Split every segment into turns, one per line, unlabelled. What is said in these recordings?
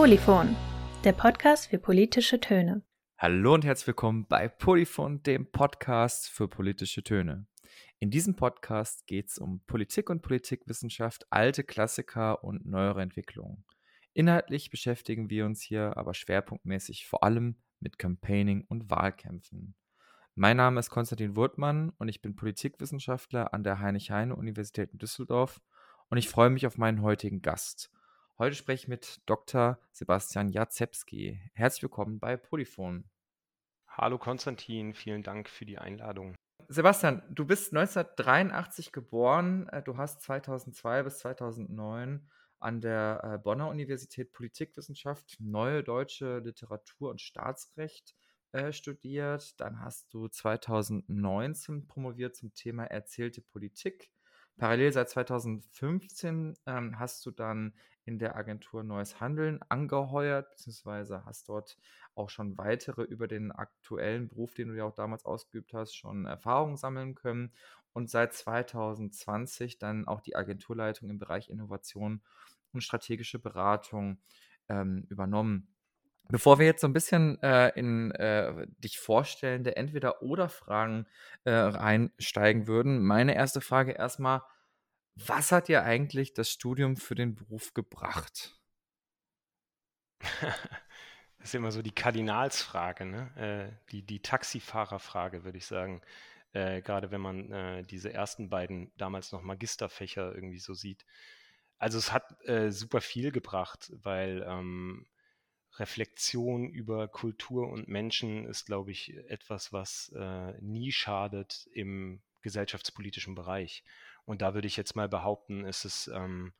Polyphon, der Podcast für politische Töne.
Hallo und herzlich willkommen bei Polyphon, dem Podcast für politische Töne. In diesem Podcast geht es um Politik und Politikwissenschaft, alte Klassiker und neuere Entwicklungen. Inhaltlich beschäftigen wir uns hier aber schwerpunktmäßig vor allem mit Campaigning und Wahlkämpfen. Mein Name ist Konstantin Wurtmann und ich bin Politikwissenschaftler an der Heinrich-Heine-Universität in Düsseldorf und ich freue mich auf meinen heutigen Gast. Heute spreche ich mit Dr. Sebastian Jacewski. Herzlich willkommen bei Polyphon.
Hallo Konstantin, vielen Dank für die Einladung.
Sebastian, du bist 1983 geboren. Äh, du hast 2002 bis 2009 an der äh, Bonner Universität Politikwissenschaft, Neue Deutsche Literatur und Staatsrecht äh, studiert. Dann hast du 2019 promoviert zum Thema Erzählte Politik. Parallel seit 2015 ähm, hast du dann in der Agentur Neues Handeln angeheuert, beziehungsweise hast dort auch schon weitere über den aktuellen Beruf, den du ja auch damals ausgeübt hast, schon Erfahrungen sammeln können und seit 2020 dann auch die Agenturleitung im Bereich Innovation und strategische Beratung ähm, übernommen. Bevor wir jetzt so ein bisschen äh, in äh, dich vorstellende Entweder-Oder-Fragen äh, reinsteigen würden, meine erste Frage erstmal, was hat dir eigentlich das Studium für den Beruf gebracht?
Das ist immer so die Kardinalsfrage, ne? Äh, die, die Taxifahrerfrage, würde ich sagen. Äh, gerade wenn man äh, diese ersten beiden damals noch Magisterfächer irgendwie so sieht. Also es hat äh, super viel gebracht, weil ähm, Reflexion über Kultur und Menschen ist, glaube ich, etwas, was äh, nie schadet im gesellschaftspolitischen Bereich. Und da würde ich jetzt mal behaupten, ist es ähm,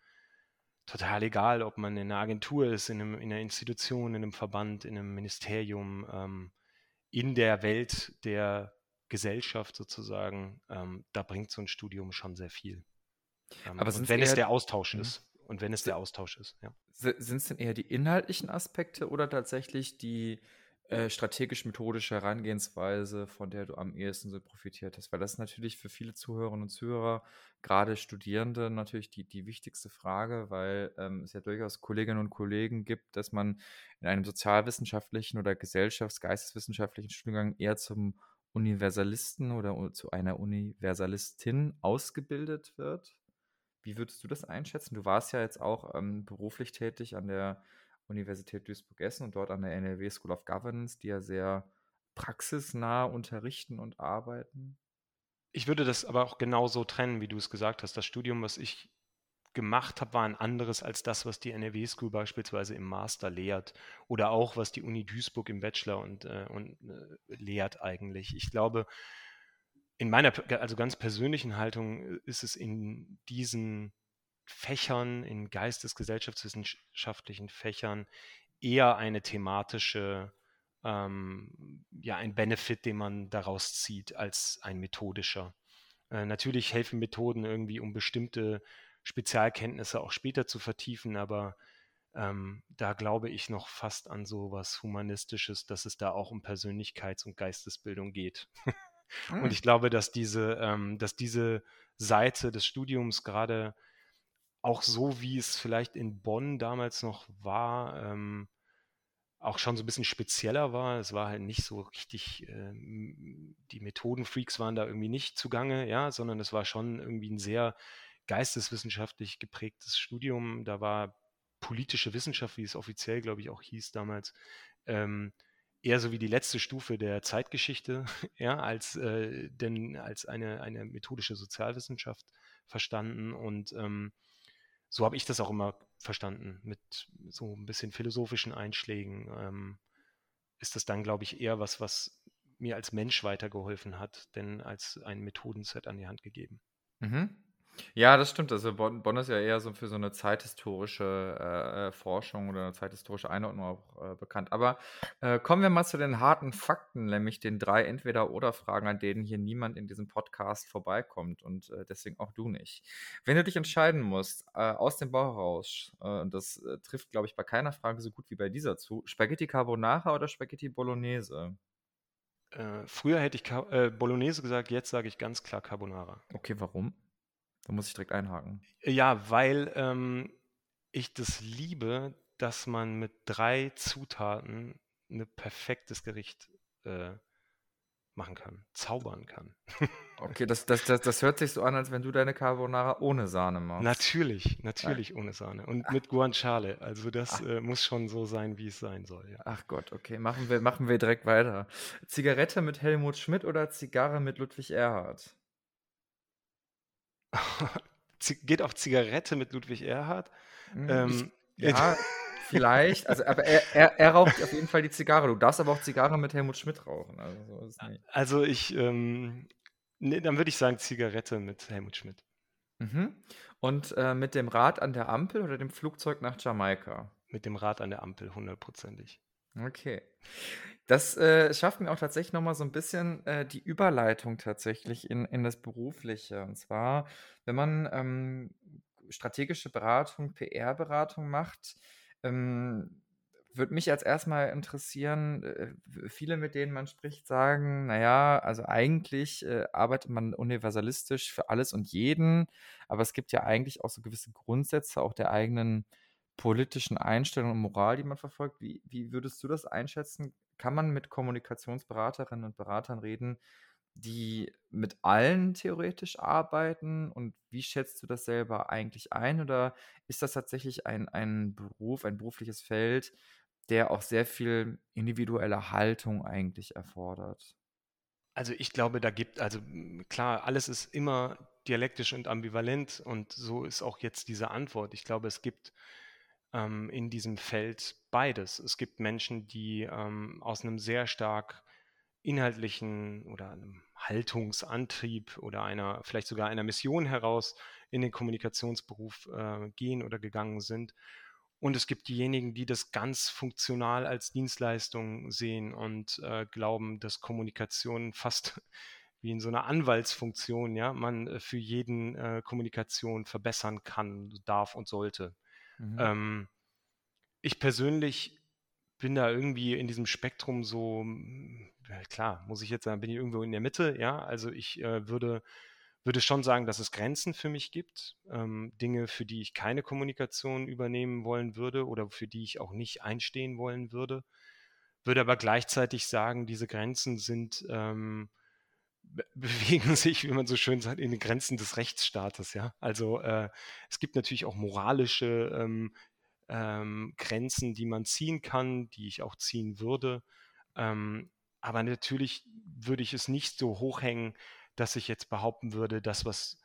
total egal, ob man in einer Agentur ist, in, einem, in einer Institution, in einem Verband, in einem Ministerium, ähm, in der Welt der Gesellschaft sozusagen, ähm, da bringt so ein Studium schon sehr viel. Ähm, Aber wenn es der Austausch mhm. ist. Und wenn es der Austausch ist, ja.
Sind es denn eher die inhaltlichen Aspekte oder tatsächlich die äh, strategisch-methodische Herangehensweise, von der du am ehesten so profitiert hast? Weil das ist natürlich für viele Zuhörerinnen und Zuhörer, gerade Studierende, natürlich die, die wichtigste Frage, weil ähm, es ja durchaus Kolleginnen und Kollegen gibt, dass man in einem sozialwissenschaftlichen oder gesellschafts-geisteswissenschaftlichen Studiengang eher zum Universalisten oder zu einer Universalistin ausgebildet wird wie würdest du das einschätzen? Du warst ja jetzt auch ähm, beruflich tätig an der Universität Duisburg-Essen und dort an der NRW School of Governance, die ja sehr praxisnah unterrichten und arbeiten.
Ich würde das aber auch genauso trennen, wie du es gesagt hast. Das Studium, was ich gemacht habe, war ein anderes als das, was die NRW School beispielsweise im Master lehrt oder auch was die Uni Duisburg im Bachelor und, äh, und äh, lehrt eigentlich. Ich glaube, in meiner also ganz persönlichen Haltung äh, ist es in diesen Fächern, in geistesgesellschaftswissenschaftlichen Fächern eher eine thematische, ähm, ja, ein Benefit, den man daraus zieht, als ein methodischer. Äh, natürlich helfen Methoden irgendwie, um bestimmte Spezialkenntnisse auch später zu vertiefen, aber ähm, da glaube ich noch fast an so was Humanistisches, dass es da auch um Persönlichkeits- und Geistesbildung geht. Und hm. ich glaube, dass diese, ähm, dass diese Seite des Studiums gerade auch so, wie es vielleicht in Bonn damals noch war, ähm, auch schon so ein bisschen spezieller war. Es war halt nicht so richtig, ähm, die Methodenfreaks waren da irgendwie nicht zugange, ja, sondern es war schon irgendwie ein sehr geisteswissenschaftlich geprägtes Studium. Da war politische Wissenschaft, wie es offiziell, glaube ich, auch hieß damals, ähm, eher so wie die letzte Stufe der Zeitgeschichte, ja, als, äh, denn als eine, eine methodische Sozialwissenschaft verstanden. Und ähm, so habe ich das auch immer verstanden, mit so ein bisschen philosophischen Einschlägen. Ähm, ist das dann, glaube ich, eher was, was mir als Mensch weitergeholfen hat, denn als ein Methodenset an die Hand gegeben.
Mhm. Ja, das stimmt. Also Bonn, Bonn ist ja eher so für so eine zeithistorische äh, äh, Forschung oder eine zeithistorische Einordnung auch äh, bekannt. Aber äh, kommen wir mal zu den harten Fakten, nämlich den drei Entweder-Oder-Fragen, an denen hier niemand in diesem Podcast vorbeikommt und äh, deswegen auch du nicht. Wenn du dich entscheiden musst, äh, aus dem Bauch heraus, und das trifft, glaube ich, bei keiner Frage so gut wie bei dieser zu, Spaghetti Carbonara oder Spaghetti Bolognese?
früher hätte ich Car Bolognese gesagt, jetzt sage ich ganz klar Carbonara.
Okay, warum? Da muss ich direkt einhaken.
Ja, weil ähm, ich das liebe, dass man mit drei Zutaten ein perfektes Gericht äh, machen kann, zaubern kann.
Okay, das, das, das, das hört sich so an, als wenn du deine Carbonara ohne Sahne machst.
Natürlich, natürlich ohne Sahne und mit Guanciale. Also das äh, muss schon so sein, wie es sein soll. Ja.
Ach Gott, okay, machen wir, machen wir direkt weiter. Zigarette mit Helmut Schmidt oder Zigarre mit Ludwig Erhard?
Geht auf Zigarette mit Ludwig Erhard?
Hm,
Ähm,
ja, vielleicht. Also, aber er, er, er raucht auf jeden Fall die Zigarre. Du darfst aber auch Zigarre mit Helmut Schmidt rauchen. Also, so.
Also ich, ähm, nee, dann würde ich sagen Zigarette mit Helmut Schmidt.
Mhm. Und äh, mit dem Rad an der Ampel oder dem Flugzeug nach Jamaika?
Mit dem Rad an der Ampel, hundertprozentig.
Okay. Das äh, schafft mir auch tatsächlich nochmal so ein bisschen äh, die Überleitung tatsächlich in, in das Berufliche. Und zwar, wenn man ähm, strategische Beratung, PR-Beratung macht, ähm, würde mich als erstmal interessieren, äh, viele, mit denen man spricht, sagen, naja, also eigentlich äh, arbeitet man universalistisch für alles und jeden, aber es gibt ja eigentlich auch so gewisse Grundsätze auch der eigenen politischen Einstellung und Moral, die man verfolgt. Wie, wie würdest du das einschätzen? Kann man mit Kommunikationsberaterinnen und Beratern reden, die mit allen theoretisch arbeiten? Und wie schätzt du das selber eigentlich ein? Oder ist das tatsächlich ein, ein Beruf, ein berufliches Feld, der auch sehr viel individuelle Haltung eigentlich erfordert?
Also ich glaube, da gibt, also klar, alles ist immer dialektisch und ambivalent und so ist auch jetzt diese Antwort. Ich glaube, es gibt ähm, in diesem Feld beides. Es gibt Menschen, die ähm, aus einem sehr stark inhaltlichen oder einem Haltungsantrieb oder einer, vielleicht sogar einer Mission heraus in den Kommunikationsberuf äh, gehen oder gegangen sind. Und es gibt diejenigen, die das ganz funktional als Dienstleistung sehen und äh, glauben, dass Kommunikation fast wie in so einer Anwaltsfunktion, ja, man äh, für jeden äh, Kommunikation verbessern kann, darf und sollte.
Mhm.
Ähm, ich persönlich bin da irgendwie in diesem Spektrum so, ja, klar, muss ich jetzt sagen, bin ich irgendwo in der Mitte, ja. Also ich äh, würde, würde schon sagen, dass es Grenzen für mich gibt, ähm, Dinge, für die ich keine Kommunikation übernehmen wollen würde oder für die ich auch nicht einstehen wollen würde. Würde aber gleichzeitig sagen, diese Grenzen sind, ähm, bewegen sich, wie man so schön sagt, in den Grenzen des Rechtsstaates, ja. Also äh, es gibt natürlich auch moralische ähm, ähm, Grenzen, die man ziehen kann, die ich auch ziehen würde. Ähm, aber natürlich würde ich es nicht so hochhängen, dass ich jetzt behaupten würde, das, was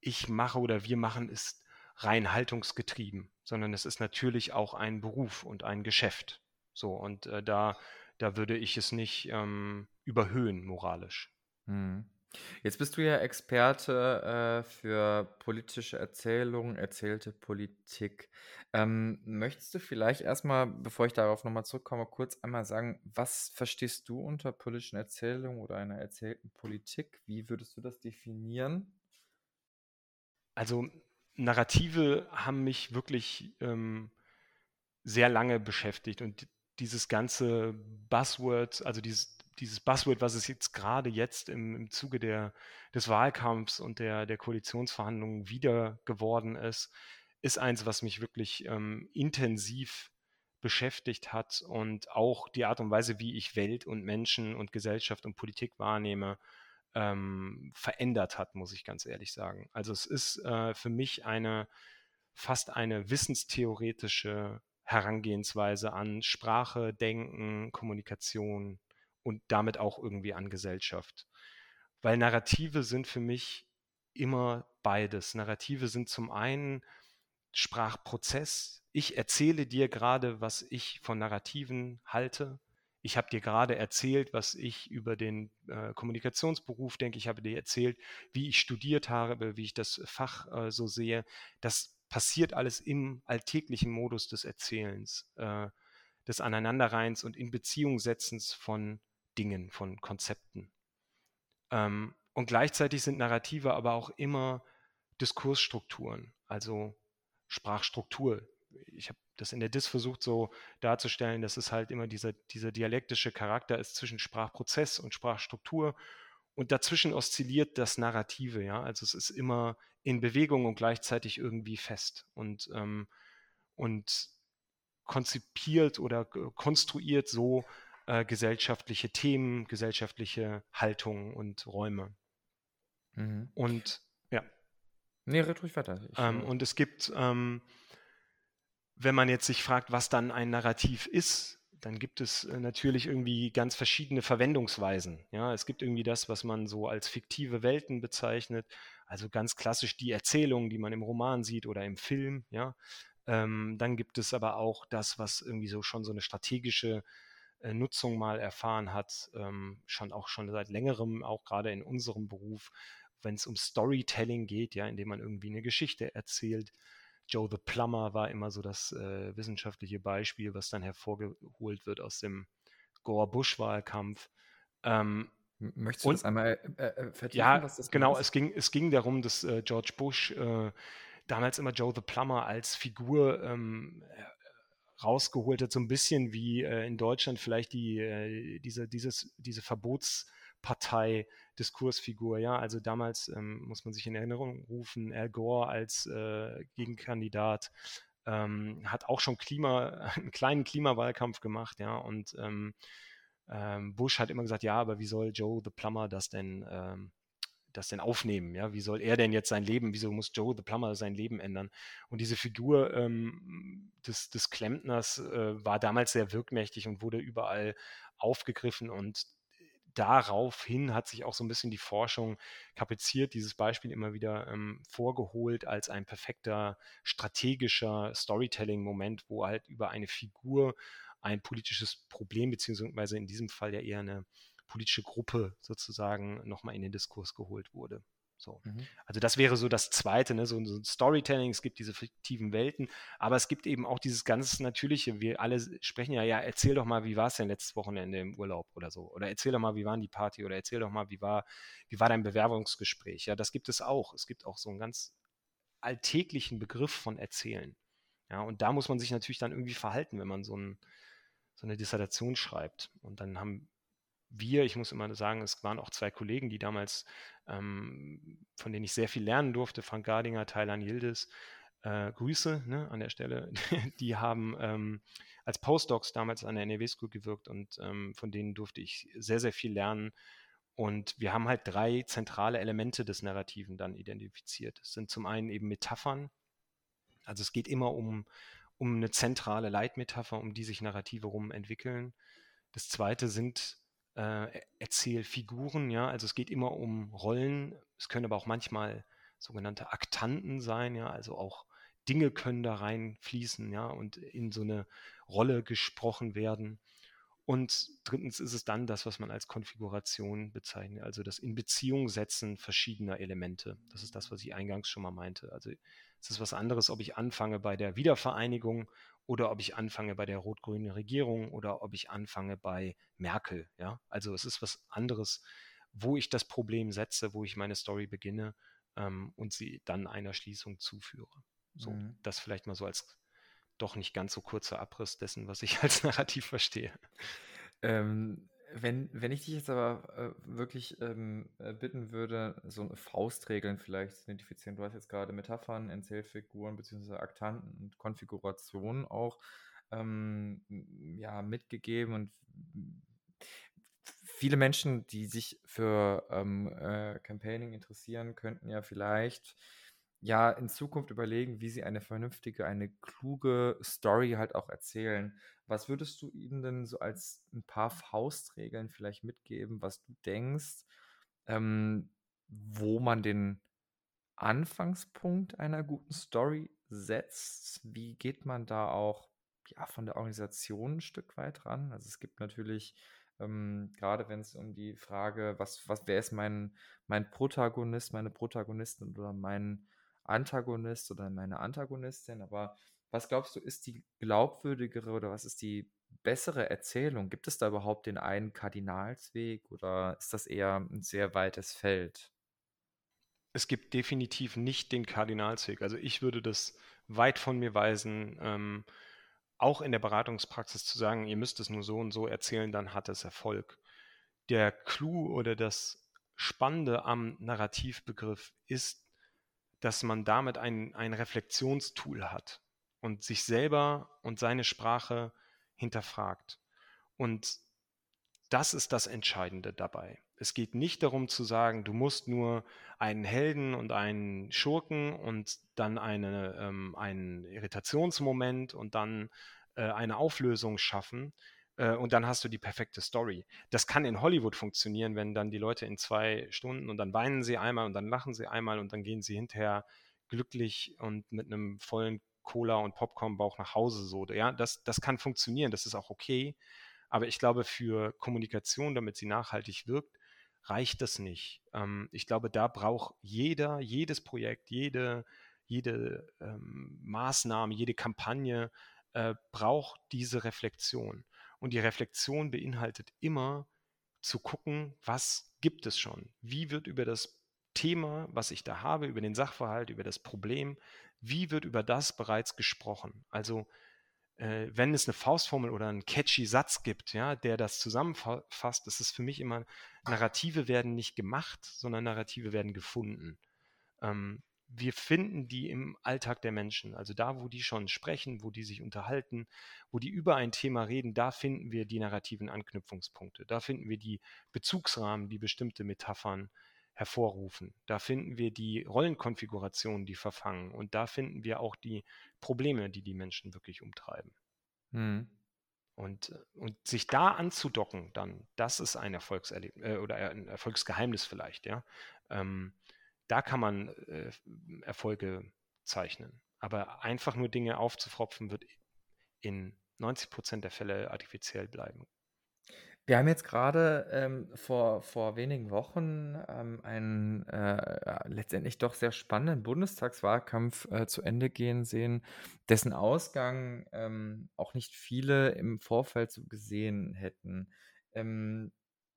ich mache oder wir machen, ist rein haltungsgetrieben, sondern es ist natürlich auch ein Beruf und ein Geschäft. So, und äh, da, da würde ich es nicht ähm, überhöhen moralisch.
Mhm. Jetzt bist du ja Experte äh, für politische Erzählungen, erzählte Politik. Ähm, möchtest du vielleicht erstmal, bevor ich darauf nochmal zurückkomme, kurz einmal sagen, was verstehst du unter politischen Erzählungen oder einer erzählten Politik? Wie würdest du das definieren?
Also Narrative haben mich wirklich ähm, sehr lange beschäftigt und dieses ganze Buzzword, also dieses, dieses Buzzword, was es jetzt gerade jetzt im, im Zuge der, des Wahlkampfs und der, der Koalitionsverhandlungen wieder geworden ist, ist eins, was mich wirklich ähm, intensiv beschäftigt hat und auch die Art und Weise, wie ich Welt und Menschen und Gesellschaft und Politik wahrnehme, ähm, verändert hat, muss ich ganz ehrlich sagen. Also es ist äh, für mich eine fast eine wissenstheoretische Herangehensweise an Sprache, Denken, Kommunikation und damit auch irgendwie an Gesellschaft. Weil Narrative sind für mich immer beides. Narrative sind zum einen Sprachprozess. Ich erzähle dir gerade, was ich von Narrativen halte. Ich habe dir gerade erzählt, was ich über den äh, Kommunikationsberuf denke. Ich habe dir erzählt, wie ich studiert habe, wie ich das Fach äh, so sehe. Das passiert alles im alltäglichen Modus des Erzählens, äh, des Aneinanderreins und in Beziehung setzens von Dingen, von Konzepten. Ähm, und gleichzeitig sind Narrative aber auch immer Diskursstrukturen, also Sprachstruktur. Ich habe das in der DIS versucht so darzustellen, dass es halt immer dieser, dieser dialektische Charakter ist zwischen Sprachprozess und Sprachstruktur. Und dazwischen oszilliert das Narrative, ja. Also es ist immer in Bewegung und gleichzeitig irgendwie fest. Und, ähm, und konzipiert oder konstruiert so äh, gesellschaftliche Themen, gesellschaftliche Haltungen und Räume. Mhm. Und ja.
Nee, red ruhig weiter.
Ich, ähm, äh und es gibt, ähm, wenn man jetzt sich fragt, was dann ein Narrativ ist, dann gibt es äh, natürlich irgendwie ganz verschiedene Verwendungsweisen. Ja, es gibt irgendwie das, was man so als fiktive Welten bezeichnet, also ganz klassisch die Erzählungen, die man im Roman sieht oder im Film. Ja, ähm, dann gibt es aber auch das, was irgendwie so schon so eine strategische Nutzung mal erfahren hat, ähm, schon auch schon seit längerem, auch gerade in unserem Beruf, wenn es um Storytelling geht, ja, indem man irgendwie eine Geschichte erzählt. Joe the Plumber war immer so das äh, wissenschaftliche Beispiel, was dann hervorgeholt wird aus dem Gore-Bush-Wahlkampf. Ähm,
Möchtest du und, das einmal äh, äh
vertiefen? Ja, genau. Es ging, es ging darum, dass äh, George Bush äh, damals immer Joe the Plumber als Figur ähm, rausgeholt hat, so ein bisschen wie äh, in Deutschland vielleicht die, diese, dieses, diese Verbotspartei Diskursfigur, ja. Also damals ähm, muss man sich in Erinnerung rufen, Al Gore als äh, Gegenkandidat ähm, hat auch schon Klima, einen kleinen Klimawahlkampf gemacht, ja. Und ähm, ähm, Bush hat immer gesagt, ja, aber wie soll Joe the Plumber das denn ähm, das denn aufnehmen? Ja, wie soll er denn jetzt sein Leben, wieso muss Joe the Plumber sein Leben ändern? Und diese Figur ähm, des, des Klempners äh, war damals sehr wirkmächtig und wurde überall aufgegriffen und daraufhin hat sich auch so ein bisschen die Forschung kapaziert, dieses Beispiel immer wieder ähm, vorgeholt als ein perfekter strategischer Storytelling-Moment, wo halt über eine Figur ein politisches Problem, beziehungsweise in diesem Fall ja eher eine politische Gruppe sozusagen nochmal in den Diskurs geholt wurde. So. Mhm. Also das wäre so das Zweite, ne? so, so, ein Storytelling, es gibt diese fiktiven Welten, aber es gibt eben auch dieses ganz Natürliche. Wir alle sprechen ja, ja, erzähl doch mal, wie war es denn letztes Wochenende im Urlaub oder so. Oder erzähl doch mal, wie war die Party oder erzähl doch mal, wie war, wie war dein Bewerbungsgespräch. Ja, das gibt es auch. Es gibt auch so einen ganz alltäglichen Begriff von Erzählen. Ja, und da muss man sich natürlich dann irgendwie verhalten, wenn man so, ein, so eine Dissertation schreibt. Und dann haben wir, ich muss immer sagen, es waren auch zwei Kollegen, die damals, ähm, von denen ich sehr viel lernen durfte, Frank Gardinger, Thailand Yildiz, äh, Grüße ne, an der Stelle, die haben ähm, als Postdocs damals an der NRW School gewirkt und ähm, von denen durfte ich sehr, sehr viel lernen. Und wir haben halt drei zentrale Elemente des Narrativen dann identifiziert. Es sind zum einen eben Metaphern, also es geht immer um, um eine zentrale Leitmetapher, um die sich Narrative rum entwickeln. Das zweite sind äh, Erzählfiguren, ja, also es geht immer um Rollen, es können aber auch manchmal sogenannte Aktanten sein, ja, also auch Dinge können da reinfließen, ja, und in so eine Rolle gesprochen werden. Und drittens ist es dann das, was man als Konfiguration bezeichnet, also das in Beziehung setzen verschiedener Elemente. Das ist das, was ich eingangs schon mal meinte. Also es ist was anderes, ob ich anfange bei der Wiedervereinigung oder ob ich anfange bei der rot-grünen Regierung oder ob ich anfange bei Merkel. Ja, also es ist was anderes, wo ich das Problem setze, wo ich meine Story beginne ähm, und sie dann einer Schließung zuführe. So, mhm. das vielleicht mal so als doch nicht ganz so kurzer Abriss dessen, was ich als Narrativ verstehe.
Ähm, wenn, wenn ich dich jetzt aber äh, wirklich ähm, äh, bitten würde, so Faustregeln vielleicht zu identifizieren. Du hast jetzt gerade Metaphern, Erzählfiguren bzw. Aktanten und Konfigurationen auch ähm, ja, mitgegeben und viele Menschen, die sich für ähm, äh, Campaigning interessieren, könnten ja vielleicht ja in Zukunft überlegen, wie sie eine vernünftige, eine kluge Story halt auch erzählen. Was würdest du ihnen denn so als ein paar Faustregeln vielleicht mitgeben, was du denkst, ähm, wo man den Anfangspunkt einer guten Story setzt? Wie geht man da auch ja, von der Organisation ein Stück weit ran? Also es gibt natürlich ähm, gerade wenn es um die Frage, was, was, wer ist mein, mein Protagonist, meine Protagonistin oder mein Antagonist oder meine Antagonistin, aber was glaubst du, ist die glaubwürdigere oder was ist die bessere Erzählung? Gibt es da überhaupt den einen Kardinalsweg oder ist das eher ein sehr weites Feld?
Es gibt definitiv nicht den Kardinalsweg. Also ich würde das weit von mir weisen, ähm, auch in der Beratungspraxis zu sagen, ihr müsst es nur so und so erzählen, dann hat es Erfolg. Der Clou oder das Spannende am Narrativbegriff ist, dass man damit ein, ein Reflexionstool hat. Und sich selber und seine Sprache hinterfragt. Und das ist das Entscheidende dabei. Es geht nicht darum zu sagen, du musst nur einen Helden und einen Schurken und dann eine, ähm, einen Irritationsmoment und dann äh, eine Auflösung schaffen äh, und dann hast du die perfekte Story. Das kann in Hollywood funktionieren, wenn dann die Leute in zwei Stunden und dann weinen sie einmal und dann lachen sie einmal und dann gehen sie hinterher glücklich und mit einem vollen Cola und Popcorn-Bauch nach Hause so. Ja, das, das kann funktionieren, das ist auch okay. Aber ich glaube, für Kommunikation, damit sie nachhaltig wirkt, reicht das nicht. Ähm, ich glaube, da braucht jeder, jedes Projekt, jede, jede ähm, Maßnahme, jede Kampagne äh, braucht diese Reflexion. Und die Reflexion beinhaltet immer zu gucken, was gibt es schon? Wie wird über das Thema, was ich da habe, über den Sachverhalt, über das Problem, wie wird über das bereits gesprochen? Also äh, wenn es eine Faustformel oder einen catchy Satz gibt, ja, der das zusammenfasst, ist es für mich immer, Narrative werden nicht gemacht, sondern Narrative werden gefunden. Ähm, wir finden die im Alltag der Menschen. Also da, wo die schon sprechen, wo die sich unterhalten, wo die über ein Thema reden, da finden wir die narrativen Anknüpfungspunkte. Da finden wir die Bezugsrahmen, die bestimmte Metaphern hervorrufen. Da finden wir die Rollenkonfigurationen, die verfangen. Und da finden wir auch die Probleme, die die Menschen wirklich umtreiben. Hm. Und, und sich da anzudocken, dann, das ist ein Erfolgserlebnis äh, oder ein Erfolgsgeheimnis vielleicht, ja. Ähm, da kann man äh, Erfolge zeichnen. Aber einfach nur Dinge aufzufropfen, wird in 90 Prozent der Fälle artifiziell bleiben.
Wir haben jetzt gerade ähm, vor, vor wenigen Wochen ähm, einen äh, letztendlich doch sehr spannenden Bundestagswahlkampf äh, zu Ende gehen sehen, dessen Ausgang ähm, auch nicht viele im Vorfeld so gesehen hätten. Ähm,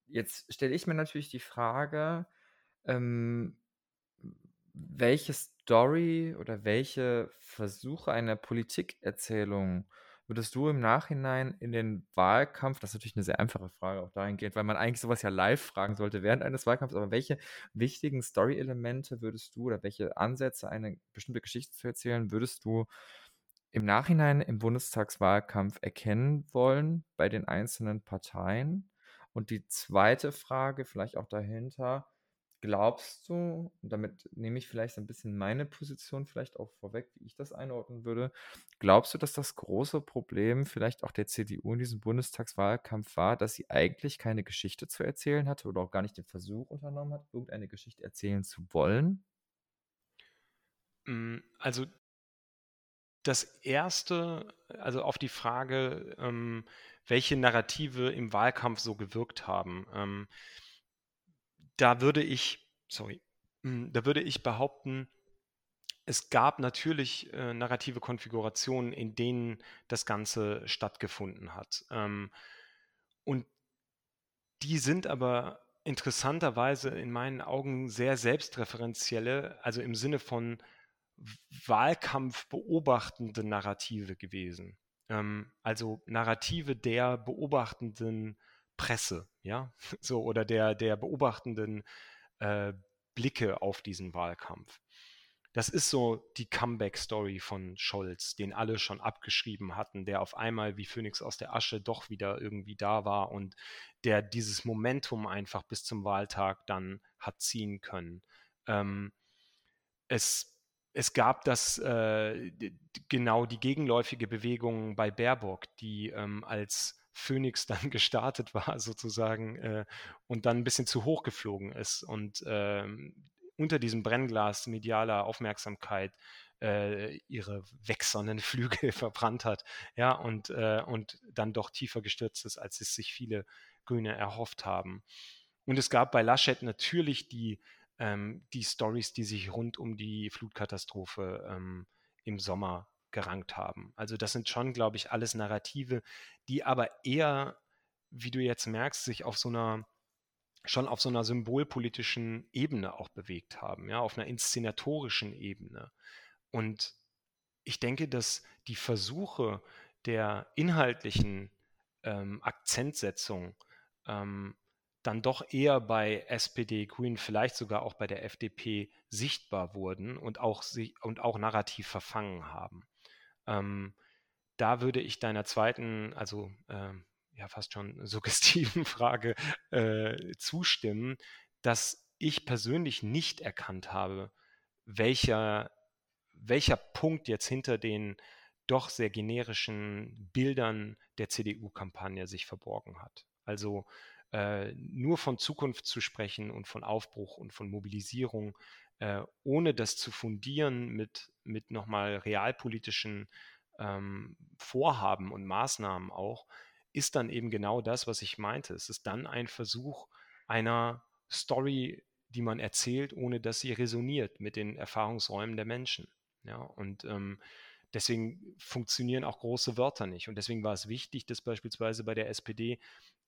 jetzt stelle ich mir natürlich die Frage, ähm, welche Story oder welche Versuche einer Politikerzählung würdest du im Nachhinein in den Wahlkampf, das ist natürlich eine sehr einfache Frage auch dahingehend, weil man eigentlich sowas ja live fragen sollte während eines Wahlkampfs, aber welche wichtigen Story-Elemente würdest du oder welche Ansätze, eine bestimmte Geschichte zu erzählen, würdest du im Nachhinein im Bundestagswahlkampf erkennen wollen bei den einzelnen Parteien? Und die zweite Frage, vielleicht auch dahinter, Glaubst du, und damit nehme ich vielleicht ein bisschen meine Position vielleicht auch vorweg, wie ich das einordnen würde, glaubst du, dass das große Problem vielleicht auch der CDU in diesem Bundestagswahlkampf war, dass sie eigentlich keine Geschichte zu erzählen hatte oder auch gar nicht den Versuch unternommen hat, irgendeine Geschichte erzählen zu wollen?
Hm, also das erste, also auf die Frage, ähm, welche Narrative im Wahlkampf so gewirkt haben. Ähm, da würde ich, sorry, hm, da würde ich behaupten, es gab natürlich äh, narrative Konfigurationen, in denen das Ganze stattgefunden hat. Ähm, und die sind aber interessanterweise in meinen Augen sehr selbstreferenzielle, also im Sinne von Wahlkampf beobachtende Narrative gewesen. Ähm, also Narrative der beobachtenden Presse, ja, so oder der, der beobachtenden äh, Blicke auf diesen Wahlkampf. Das ist so die Comeback-Story von Scholz, den alle schon abgeschrieben hatten, der auf einmal wie Phönix aus der Asche doch wieder irgendwie da war und der dieses Momentum einfach bis zum Wahltag dann hat ziehen können. Ähm, es, es gab das äh, genau die gegenläufige Bewegung bei Baerbock, die ähm, als Phoenix dann gestartet war sozusagen äh, und dann ein bisschen zu hoch geflogen ist und ähm, unter diesem Brennglas medialer Aufmerksamkeit äh, ihre wechselnden Flügel verbrannt hat, ja, und, äh, und dann doch tiefer gestürzt ist, als es sich viele Grüne erhofft haben. Und es gab bei Laschet natürlich die, ähm, die Stories, die sich rund um die Flutkatastrophe ähm, im Sommer gerankt haben. Also das sind schon, glaube ich, alles Narrative, die aber eher, wie du jetzt merkst, sich auf so einer schon auf so einer symbolpolitischen Ebene auch bewegt haben, ja, auf einer inszenatorischen Ebene. Und ich denke, dass die Versuche der inhaltlichen ähm, Akzentsetzung ähm, dann doch eher bei SPD, Grünen, vielleicht sogar auch bei der FDP sichtbar wurden und auch, und auch narrativ verfangen haben. Ähm, da würde ich deiner zweiten, also äh, ja fast schon suggestiven Frage äh, zustimmen, dass ich persönlich nicht erkannt habe, welcher, welcher Punkt jetzt hinter den doch sehr generischen Bildern der CDU-Kampagne sich verborgen hat. Also äh, nur von Zukunft zu sprechen und von Aufbruch und von Mobilisierung, äh, ohne das zu fundieren mit, mit nochmal realpolitischen ähm, Vorhaben und Maßnahmen auch, ist dann eben genau das, was ich meinte. Es ist dann ein Versuch einer Story, die man erzählt, ohne dass sie resoniert mit den Erfahrungsräumen der Menschen. Ja, und ähm, deswegen funktionieren auch große Wörter nicht. Und deswegen war es wichtig, dass beispielsweise bei der SPD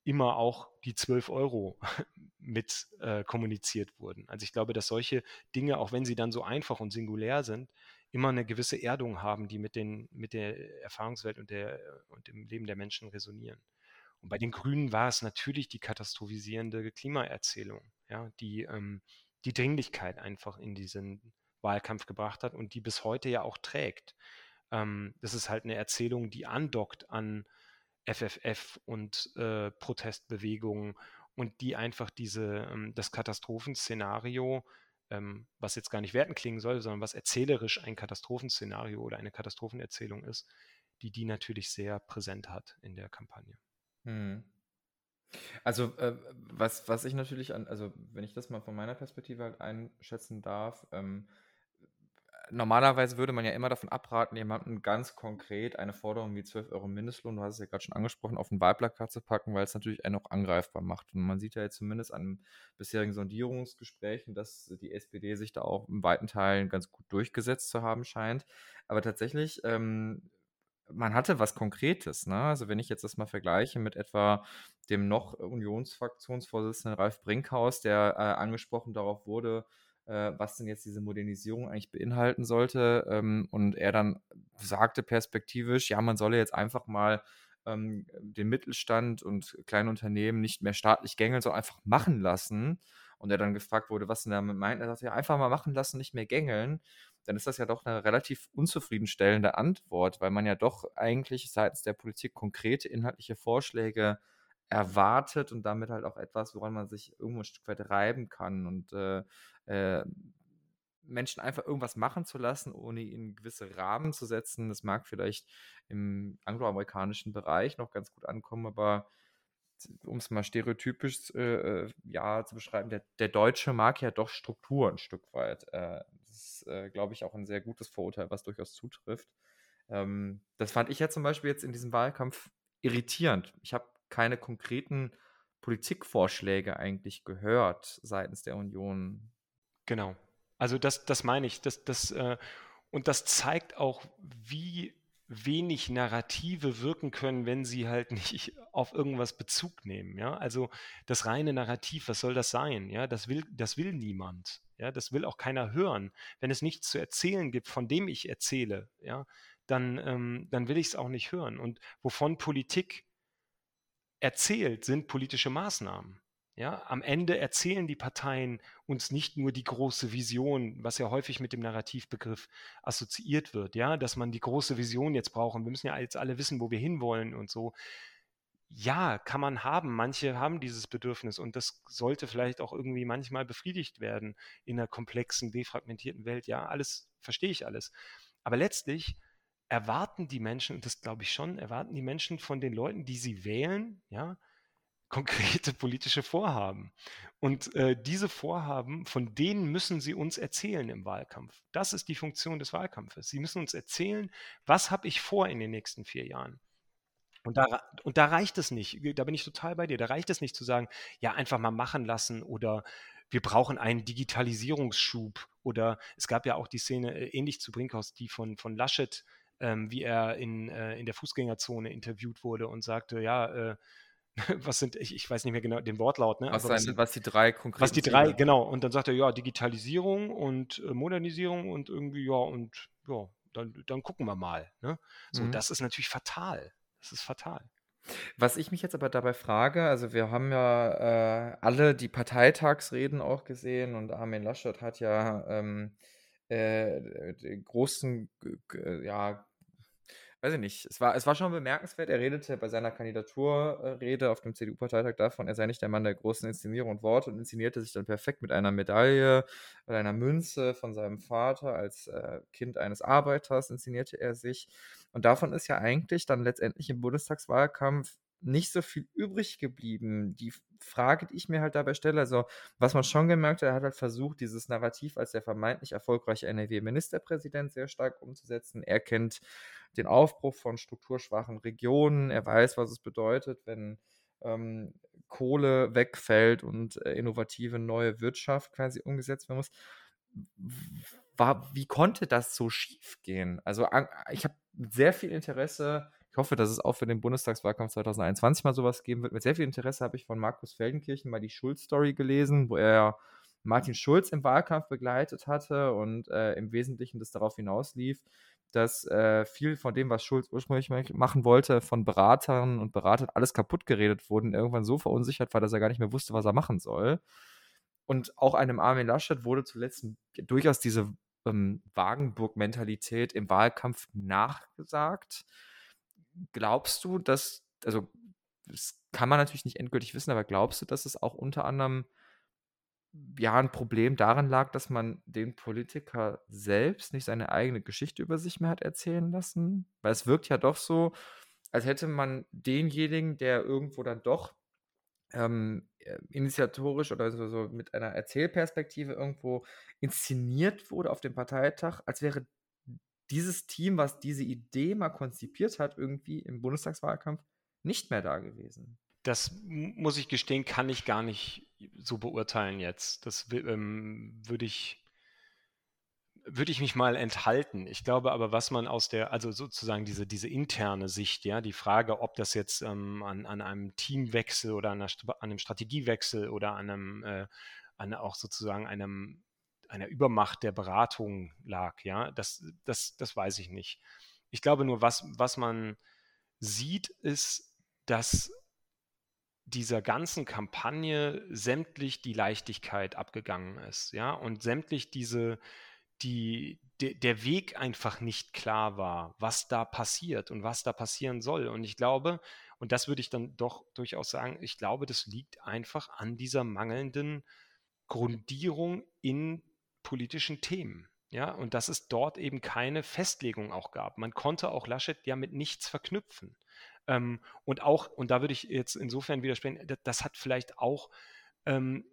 immer auch die 12 Euro mit äh, kommuniziert wurden. Also ich glaube, dass solche Dinge, auch wenn sie dann so einfach und singulär sind, immer eine gewisse Erdung haben, die mit, den, mit der Erfahrungswelt und, der, und dem Leben der Menschen resonieren. Und bei den Grünen war es natürlich die katastrophisierende Klimaerzählung, ja, die ähm, die Dringlichkeit einfach in diesen Wahlkampf gebracht hat und die bis heute ja auch trägt. Ähm, das ist halt eine Erzählung, die andockt an FFF und äh, Protestbewegungen und die einfach diese, ähm, das Katastrophenszenario ähm, was jetzt gar nicht werten klingen soll, sondern was erzählerisch ein Katastrophenszenario oder eine Katastrophenerzählung ist, die die natürlich sehr präsent hat in der Kampagne. Hm.
Also, äh, was, was ich natürlich an, also wenn ich das mal von meiner Perspektive halt einschätzen darf, ähm, normalerweise würde man ja immer davon abraten, jemanden ganz konkret eine Forderung wie 12 Euro Mindestlohn, du hast es ja gerade schon angesprochen, auf ein Wahlplakat zu packen, weil es natürlich einen auch angreifbar macht. Und man sieht ja jetzt zumindest an bisherigen Sondierungsgesprächen, dass die SPD sich da auch in weiten Teilen ganz gut durchgesetzt zu haben scheint. Aber tatsächlich, ähm, man hatte was Konkretes. Ne? Also wenn ich jetzt das mal vergleiche mit etwa dem noch Unionsfraktionsvorsitzenden Ralf Brinkhaus, der äh, angesprochen darauf wurde, äh, was denn jetzt diese Modernisierung eigentlich beinhalten sollte. Ähm, und er dann sagte perspektivisch, ja, man solle jetzt einfach mal ähm, den Mittelstand und kleine Unternehmen nicht mehr staatlich gängeln, sondern einfach machen lassen. Und er dann gefragt wurde, was denn damit meint, er sagte, ja, einfach mal machen lassen, nicht mehr gängeln. Dann ist das ja doch eine relativ unzufriedenstellende Antwort, weil man ja doch eigentlich seitens der Politik konkrete inhaltliche Vorschläge erwartet und damit halt auch etwas, woran man sich irgendwo ein Stück weit reiben kann. Und äh, äh, Menschen einfach irgendwas machen zu lassen, ohne ihnen gewisse Rahmen zu setzen. Das mag vielleicht im angloamerikanischen Bereich noch ganz gut ankommen, aber um es mal stereotypisch äh, äh, ja, zu beschreiben, der, der Deutsche mag ja doch Struktur ein Stück weit. Äh, das ist, äh, glaube ich, auch ein sehr gutes Vorurteil, was durchaus zutrifft. Ähm, das fand ich ja zum Beispiel jetzt in diesem Wahlkampf irritierend. Ich habe keine konkreten Politikvorschläge eigentlich gehört seitens der Union.
Genau. Also das, das meine ich. Das, das, äh, und das zeigt auch, wie wenig Narrative wirken können, wenn sie halt nicht auf irgendwas Bezug nehmen. Ja? Also das reine Narrativ, was soll das sein? Ja? Das, will, das will niemand. Ja? Das will auch keiner hören. Wenn es nichts zu erzählen gibt, von dem ich erzähle, ja, dann, ähm, dann will ich es auch nicht hören. Und wovon Politik erzählt, sind politische Maßnahmen. Ja, am Ende erzählen die Parteien uns nicht nur die große Vision, was ja häufig mit dem Narrativbegriff assoziiert wird, ja, dass man die große Vision jetzt braucht wir müssen ja jetzt alle wissen, wo wir hinwollen und so. Ja, kann man haben. Manche haben dieses Bedürfnis und das sollte vielleicht auch irgendwie manchmal befriedigt werden in einer komplexen, defragmentierten Welt. Ja, alles verstehe ich alles. Aber letztlich erwarten die Menschen, und das glaube ich schon, erwarten die Menschen von den Leuten, die sie wählen, ja, konkrete politische Vorhaben. Und äh, diese Vorhaben, von denen müssen sie uns erzählen im Wahlkampf. Das ist die Funktion des Wahlkampfes. Sie müssen uns erzählen, was habe ich vor in den nächsten vier Jahren. Und da, und da reicht es nicht, da bin ich total bei dir, da reicht es nicht zu sagen, ja, einfach mal machen lassen oder wir brauchen einen Digitalisierungsschub oder es gab ja auch die Szene äh, ähnlich zu Brinkhaus, die von, von Laschet, ähm, wie er in, äh, in der Fußgängerzone interviewt wurde und sagte, ja, äh, was sind, ich, ich weiß nicht mehr genau den Wortlaut, ne?
Was, was, sind, was die drei konkreten
Was die drei, genau. Und dann sagt er, ja, Digitalisierung und äh, Modernisierung und irgendwie, ja, und ja, dann, dann gucken wir mal. Ne? So, mhm. das ist natürlich fatal. Das ist fatal.
Was ich mich jetzt aber dabei frage, also wir haben ja äh, alle die Parteitagsreden auch gesehen und Armin Laschet hat ja ähm, äh, großen, ja, weiß ich nicht, es war, es war schon bemerkenswert. Er redete bei seiner Kandidaturrede auf dem CDU-Parteitag davon, er sei nicht der Mann der großen Inszenierung und Worte und inszenierte sich dann perfekt mit einer Medaille oder einer Münze von seinem Vater. Als äh, Kind eines Arbeiters inszenierte er sich. Und davon ist ja eigentlich dann letztendlich im Bundestagswahlkampf nicht so viel übrig geblieben. Die Frage, die ich mir halt dabei stelle, also was man schon gemerkt hat, er hat halt versucht, dieses Narrativ als der vermeintlich erfolgreiche NRW-Ministerpräsident sehr stark umzusetzen. Er kennt den Aufbruch von strukturschwachen Regionen, er weiß, was es bedeutet, wenn ähm, Kohle wegfällt und äh, innovative neue Wirtschaft quasi umgesetzt werden muss. War, wie konnte das so schief gehen? Also ich habe sehr viel Interesse ich hoffe, dass es auch für den Bundestagswahlkampf 2021 mal sowas geben wird. Mit sehr viel Interesse habe ich von Markus Feldenkirchen mal die Schulz-Story gelesen, wo er Martin Schulz im Wahlkampf begleitet hatte und äh, im Wesentlichen das darauf hinauslief, dass äh, viel von dem, was Schulz ursprünglich machen wollte, von Beratern und Beratern alles kaputt geredet wurde und irgendwann so verunsichert war, dass er gar nicht mehr wusste, was er machen soll. Und auch einem Armin Laschet wurde zuletzt durchaus diese ähm, Wagenburg-Mentalität im Wahlkampf nachgesagt glaubst du, dass, also das kann man natürlich nicht endgültig wissen, aber glaubst du, dass es auch unter anderem ja ein Problem daran lag, dass man den Politiker selbst nicht seine eigene Geschichte über sich mehr hat erzählen lassen? Weil es wirkt ja doch so, als hätte man denjenigen, der irgendwo dann doch ähm, äh, initiatorisch oder so, so mit einer Erzählperspektive irgendwo inszeniert wurde auf dem Parteitag, als wäre dieses Team, was diese Idee mal konzipiert hat, irgendwie im Bundestagswahlkampf nicht mehr da gewesen.
Das muss ich gestehen, kann ich gar nicht so beurteilen jetzt. Das ähm, würde ich, würde ich mich mal enthalten. Ich glaube aber, was man aus der, also sozusagen diese, diese interne Sicht, ja, die Frage, ob das jetzt ähm, an, an einem Teamwechsel oder an, einer, an einem Strategiewechsel oder an einem, äh, an auch sozusagen einem einer Übermacht der Beratung lag. Ja, das, das, das weiß ich nicht. Ich glaube nur, was, was man sieht, ist, dass dieser ganzen Kampagne sämtlich die Leichtigkeit abgegangen ist, ja, und sämtlich diese, die, de, der Weg einfach nicht klar war, was da passiert und was da passieren soll. Und ich glaube, und das würde ich dann doch durchaus sagen, ich glaube, das liegt einfach an dieser mangelnden Grundierung in politischen Themen. Ja, und dass es dort eben keine Festlegung auch gab. Man konnte auch Laschet ja mit nichts verknüpfen. Ähm, und auch, und da würde ich jetzt insofern widersprechen, das, das hat vielleicht auch ähm,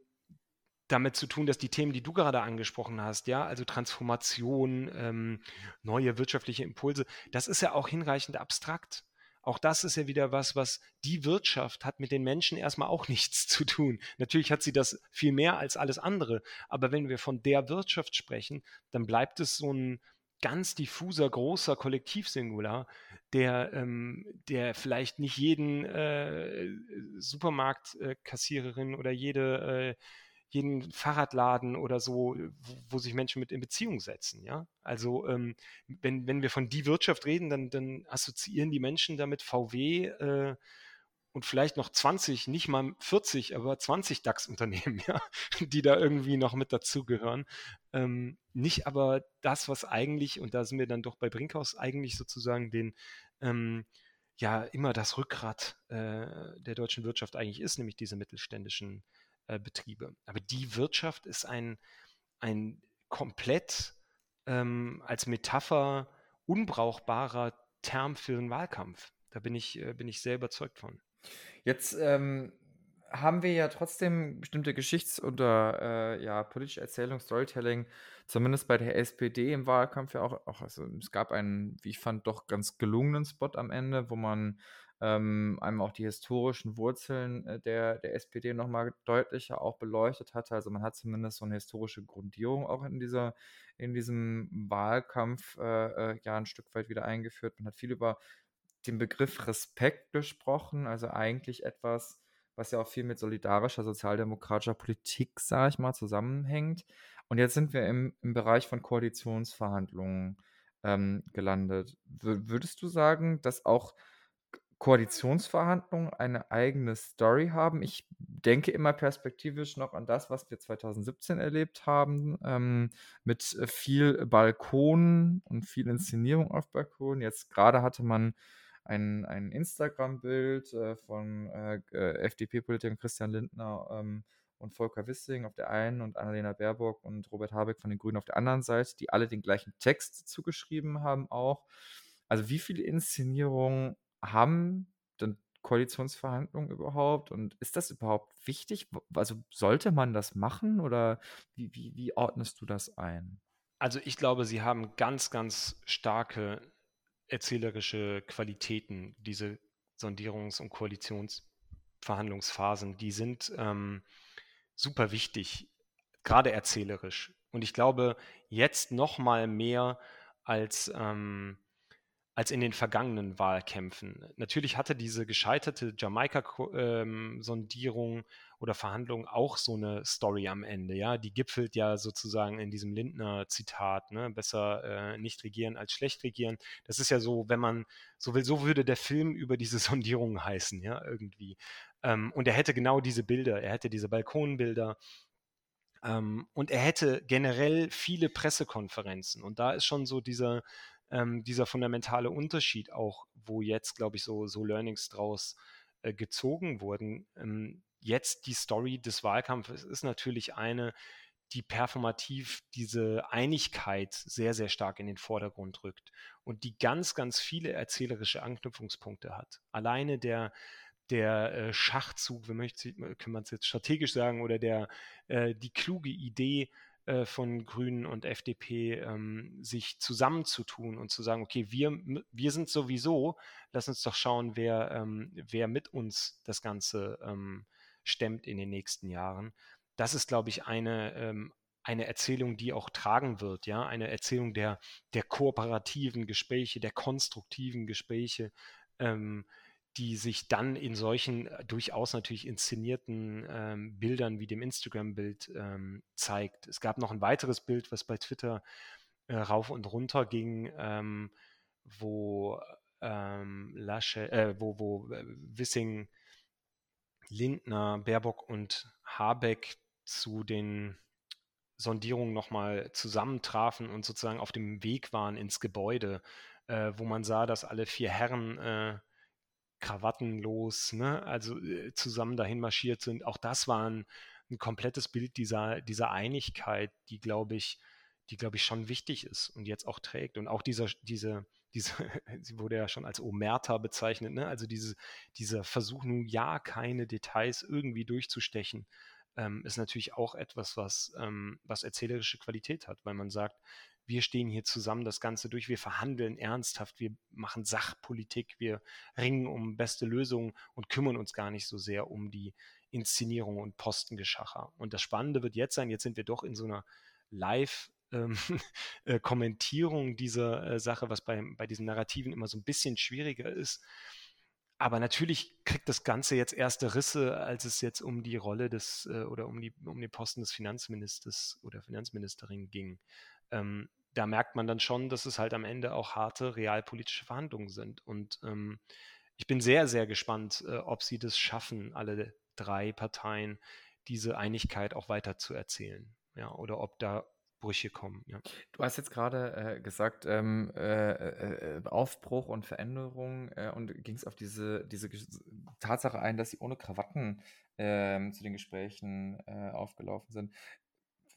damit zu tun, dass die Themen, die du gerade angesprochen hast, ja, also Transformation, ähm, neue wirtschaftliche Impulse, das ist ja auch hinreichend abstrakt. Auch das ist ja wieder was, was die Wirtschaft hat mit den Menschen erstmal auch nichts zu tun. Natürlich hat sie das viel mehr als alles andere. Aber wenn wir von der Wirtschaft sprechen, dann bleibt es so ein ganz diffuser, großer Kollektivsingular, der, ähm, der vielleicht nicht jeden äh, Supermarktkassiererin äh, oder jede äh, jeden Fahrradladen oder so, wo, wo, sich Menschen mit in Beziehung setzen. Ja? Also ähm, wenn, wenn wir von die Wirtschaft reden, dann, dann assoziieren die Menschen damit VW äh, und vielleicht noch 20, nicht mal 40, aber 20 DAX-Unternehmen, ja, die da irgendwie noch mit dazugehören. Ähm, nicht aber das, was eigentlich, und da sind wir dann doch bei Brinkhaus, eigentlich sozusagen den ähm, ja immer das Rückgrat äh, der deutschen Wirtschaft eigentlich ist, nämlich diese mittelständischen äh, Betriebe. Aber die Wirtschaft ist ein, ein komplett ähm, als Metapher unbrauchbarer Term für einen Wahlkampf. Da bin ich, äh, bin ich sehr überzeugt von.
Jetzt ähm, haben wir ja trotzdem bestimmte Geschichts- oder äh, ja, politische Erzählung, Storytelling, zumindest bei der SPD im Wahlkampf ja auch, auch also es gab einen, wie ich fand, doch ganz gelungenen Spot am Ende, wo man ähm, einem auch die historischen Wurzeln äh, der, der SPD nochmal deutlicher auch beleuchtet hatte. Also man hat zumindest so eine historische Grundierung auch in dieser, in diesem Wahlkampf äh, äh, ja ein Stück weit wieder eingeführt. Man hat viel über den Begriff Respekt gesprochen, also eigentlich etwas, was ja auch viel mit solidarischer sozialdemokratischer Politik, sage ich mal, zusammenhängt. Und jetzt sind wir im, im Bereich von Koalitionsverhandlungen ähm, gelandet. W würdest du sagen, dass auch Koalitionsverhandlungen eine eigene Story haben. Ich denke immer perspektivisch noch an das, was wir 2017 erlebt haben, ähm, mit äh, viel Balkon und viel Inszenierung auf Balkon. Jetzt gerade hatte man ein, ein Instagram-Bild äh, von äh, äh FDP-Politikern Christian Lindner ähm, und Volker Wissing auf der einen und Annalena Baerbock und Robert Habeck von den Grünen auf der anderen Seite, die alle den gleichen Text zugeschrieben haben auch. Also wie viele Inszenierungen haben denn Koalitionsverhandlungen überhaupt? Und ist das überhaupt wichtig? Also sollte man das machen oder wie, wie, wie ordnest du das ein?
Also ich glaube, sie haben ganz, ganz starke erzählerische Qualitäten, diese Sondierungs- und Koalitionsverhandlungsphasen. Die sind ähm, super wichtig, gerade erzählerisch. Und ich glaube, jetzt noch mal mehr als ähm, als in den vergangenen Wahlkämpfen. Natürlich hatte diese gescheiterte Jamaika-Sondierung ähm, oder Verhandlung auch so eine Story am Ende, ja. Die gipfelt ja sozusagen in diesem Lindner-Zitat, ne? Besser äh, nicht regieren als schlecht regieren. Das ist ja so, wenn man so will, so würde der Film über diese Sondierung heißen, ja, irgendwie. Ähm, und er hätte genau diese Bilder, er hätte diese Balkonbilder, ähm, und er hätte generell viele Pressekonferenzen. Und da ist schon so dieser, ähm, dieser fundamentale Unterschied auch, wo jetzt, glaube ich, so, so Learnings draus äh, gezogen wurden. Ähm, jetzt die Story des Wahlkampfes ist natürlich eine, die performativ diese Einigkeit sehr, sehr stark in den Vordergrund rückt und die ganz, ganz viele erzählerische Anknüpfungspunkte hat. Alleine der, der äh, Schachzug, möchte, kann man es jetzt strategisch sagen, oder der, äh, die kluge Idee, äh, von Grünen und FDP ähm, sich zusammenzutun und zu sagen, okay, wir, wir sind sowieso, lass uns doch schauen, wer, ähm, wer mit uns das Ganze ähm, stemmt in den nächsten Jahren. Das ist, glaube ich, eine, ähm, eine Erzählung, die auch tragen wird, ja, eine Erzählung der, der kooperativen Gespräche, der konstruktiven Gespräche, ähm, die sich dann in solchen äh, durchaus natürlich inszenierten ähm, Bildern wie dem Instagram-Bild ähm, zeigt. Es gab noch ein weiteres Bild, was bei Twitter äh, rauf und runter ging, ähm, wo ähm, Lasche, äh, wo, wo äh, Wissing, Lindner, Baerbock und Habeck zu den Sondierungen nochmal zusammentrafen und sozusagen auf dem Weg waren ins Gebäude, äh, wo man sah, dass alle vier Herren äh, krawattenlos, ne, also äh, zusammen dahin marschiert sind. Auch das war ein, ein komplettes Bild dieser, dieser Einigkeit, die, glaube ich, die, glaube ich, schon wichtig ist und jetzt auch trägt. Und auch dieser, diese, diese, sie wurde ja schon als Omerta bezeichnet, ne? also diese, dieser Versuch, nun ja keine Details irgendwie durchzustechen, ähm, ist natürlich auch etwas, was, ähm, was erzählerische Qualität hat, weil man sagt, wir stehen hier zusammen das Ganze durch, wir verhandeln ernsthaft, wir machen Sachpolitik, wir ringen um beste Lösungen und kümmern uns gar nicht so sehr um die Inszenierung und Postengeschacher. Und das Spannende wird jetzt sein, jetzt sind wir doch in so einer Live- ähm, äh, Kommentierung dieser äh, Sache, was bei, bei diesen Narrativen immer so ein bisschen schwieriger ist. Aber natürlich kriegt das Ganze jetzt erste Risse, als es jetzt um die Rolle des äh, oder um, die, um den Posten des Finanzministers oder Finanzministerin ging ähm, da merkt man dann schon, dass es halt am Ende auch harte realpolitische Verhandlungen sind. Und ähm, ich bin sehr, sehr gespannt, äh, ob sie das schaffen, alle drei Parteien, diese Einigkeit auch weiter zu erzählen. Ja, oder ob da Brüche kommen. Ja.
Du hast jetzt gerade äh, gesagt, ähm, äh, äh, Aufbruch und Veränderung äh, und ging es auf diese, diese Tatsache ein, dass sie ohne Krawatten ähm, zu den Gesprächen äh, aufgelaufen sind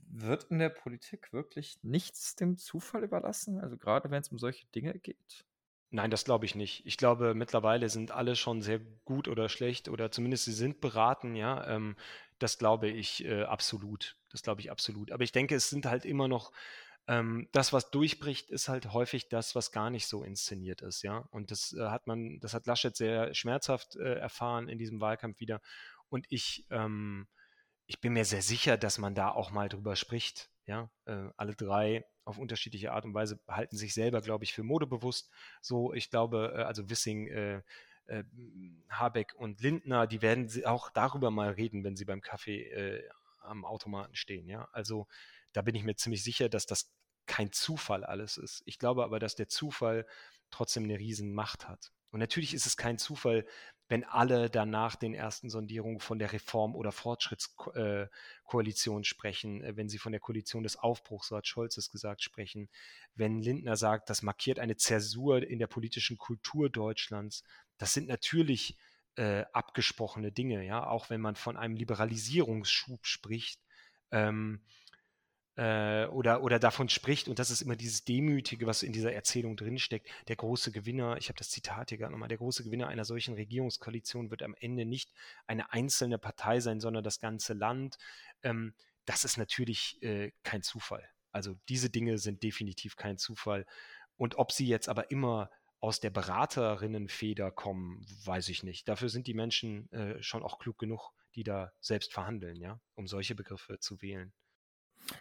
wird in der Politik wirklich nichts dem Zufall überlassen? Also gerade wenn es um solche Dinge geht?
Nein, das glaube ich nicht. Ich glaube, mittlerweile sind alle schon sehr gut oder schlecht oder zumindest sie sind beraten, ja. Ähm, das glaube ich äh, absolut. Das glaube ich absolut. Aber ich denke, es sind halt immer noch, ähm, das, was durchbricht, ist halt häufig das, was gar nicht so inszeniert ist, ja. Und das äh, hat man, das hat Laschet sehr schmerzhaft äh, erfahren in diesem Wahlkampf wieder. Und ich, ähm, ich bin mir sehr sicher, dass man da auch mal drüber spricht. Ja, äh, alle drei auf unterschiedliche Art und Weise halten sich selber, glaube ich, für modebewusst. So, ich glaube, äh, also Wissing, äh, äh Habeck und Lindner, die werden auch darüber mal reden, wenn sie beim Kaffee äh, am Automaten stehen. Ja, also da bin ich mir ziemlich sicher, dass das kein Zufall alles ist. Ich glaube aber, dass der Zufall trotzdem eine Riesenmacht hat Und natürlich ist es kein Zufall, wenn alle danach den ersten Sondierungen von der Reform- oder Fortschrittskoalition äh, sprechen, äh, wenn sie von der Koalition des Aufbruchs, so hat Scholz es gesagt, sprechen, wenn Lindner sagt, das markiert eine Zäsur in der politischen Kultur Deutschlands, das sind natürlich äh, abgesprochene Dinge, ja, auch wenn man von einem Liberalisierungsschub spricht. Ähm, äh, oder, oder davon spricht, und das ist immer dieses Demütige, was in dieser Erzählung drinsteckt, der große Gewinner, ich habe das Zitat hier gerade nochmal, der große Gewinner einer solchen Regierungskoalition wird am Ende nicht eine einzelne Partei sein, sondern das ganze Land. Ähm, das ist natürlich äh, kein Zufall. Also diese Dinge sind definitiv kein Zufall. Und ob sie jetzt aber immer aus der Beraterinnenfeder kommen, weiß ich nicht. Dafür sind die Menschen äh, schon auch klug genug, die da selbst verhandeln, ja, um solche Begriffe zu wählen.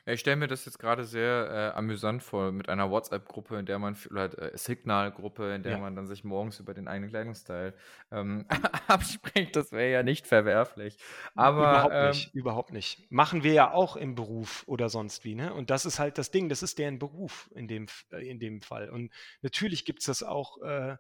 Ich stelle mir das jetzt gerade sehr äh, amüsant vor mit einer WhatsApp-Gruppe, in der man, oder äh, Signal-Gruppe, in der
Ja.
man dann sich morgens über den eigenen Kleidungsteil ähm, abspricht. Das wäre ja nicht verwerflich. Aber
Überhaupt
ähm,
nicht, überhaupt nicht. Machen wir ja auch im Beruf oder sonst wie, ne? Und das ist halt das Ding, das ist deren Beruf in dem, äh, in dem Fall. Und natürlich gibt es das auch, äh,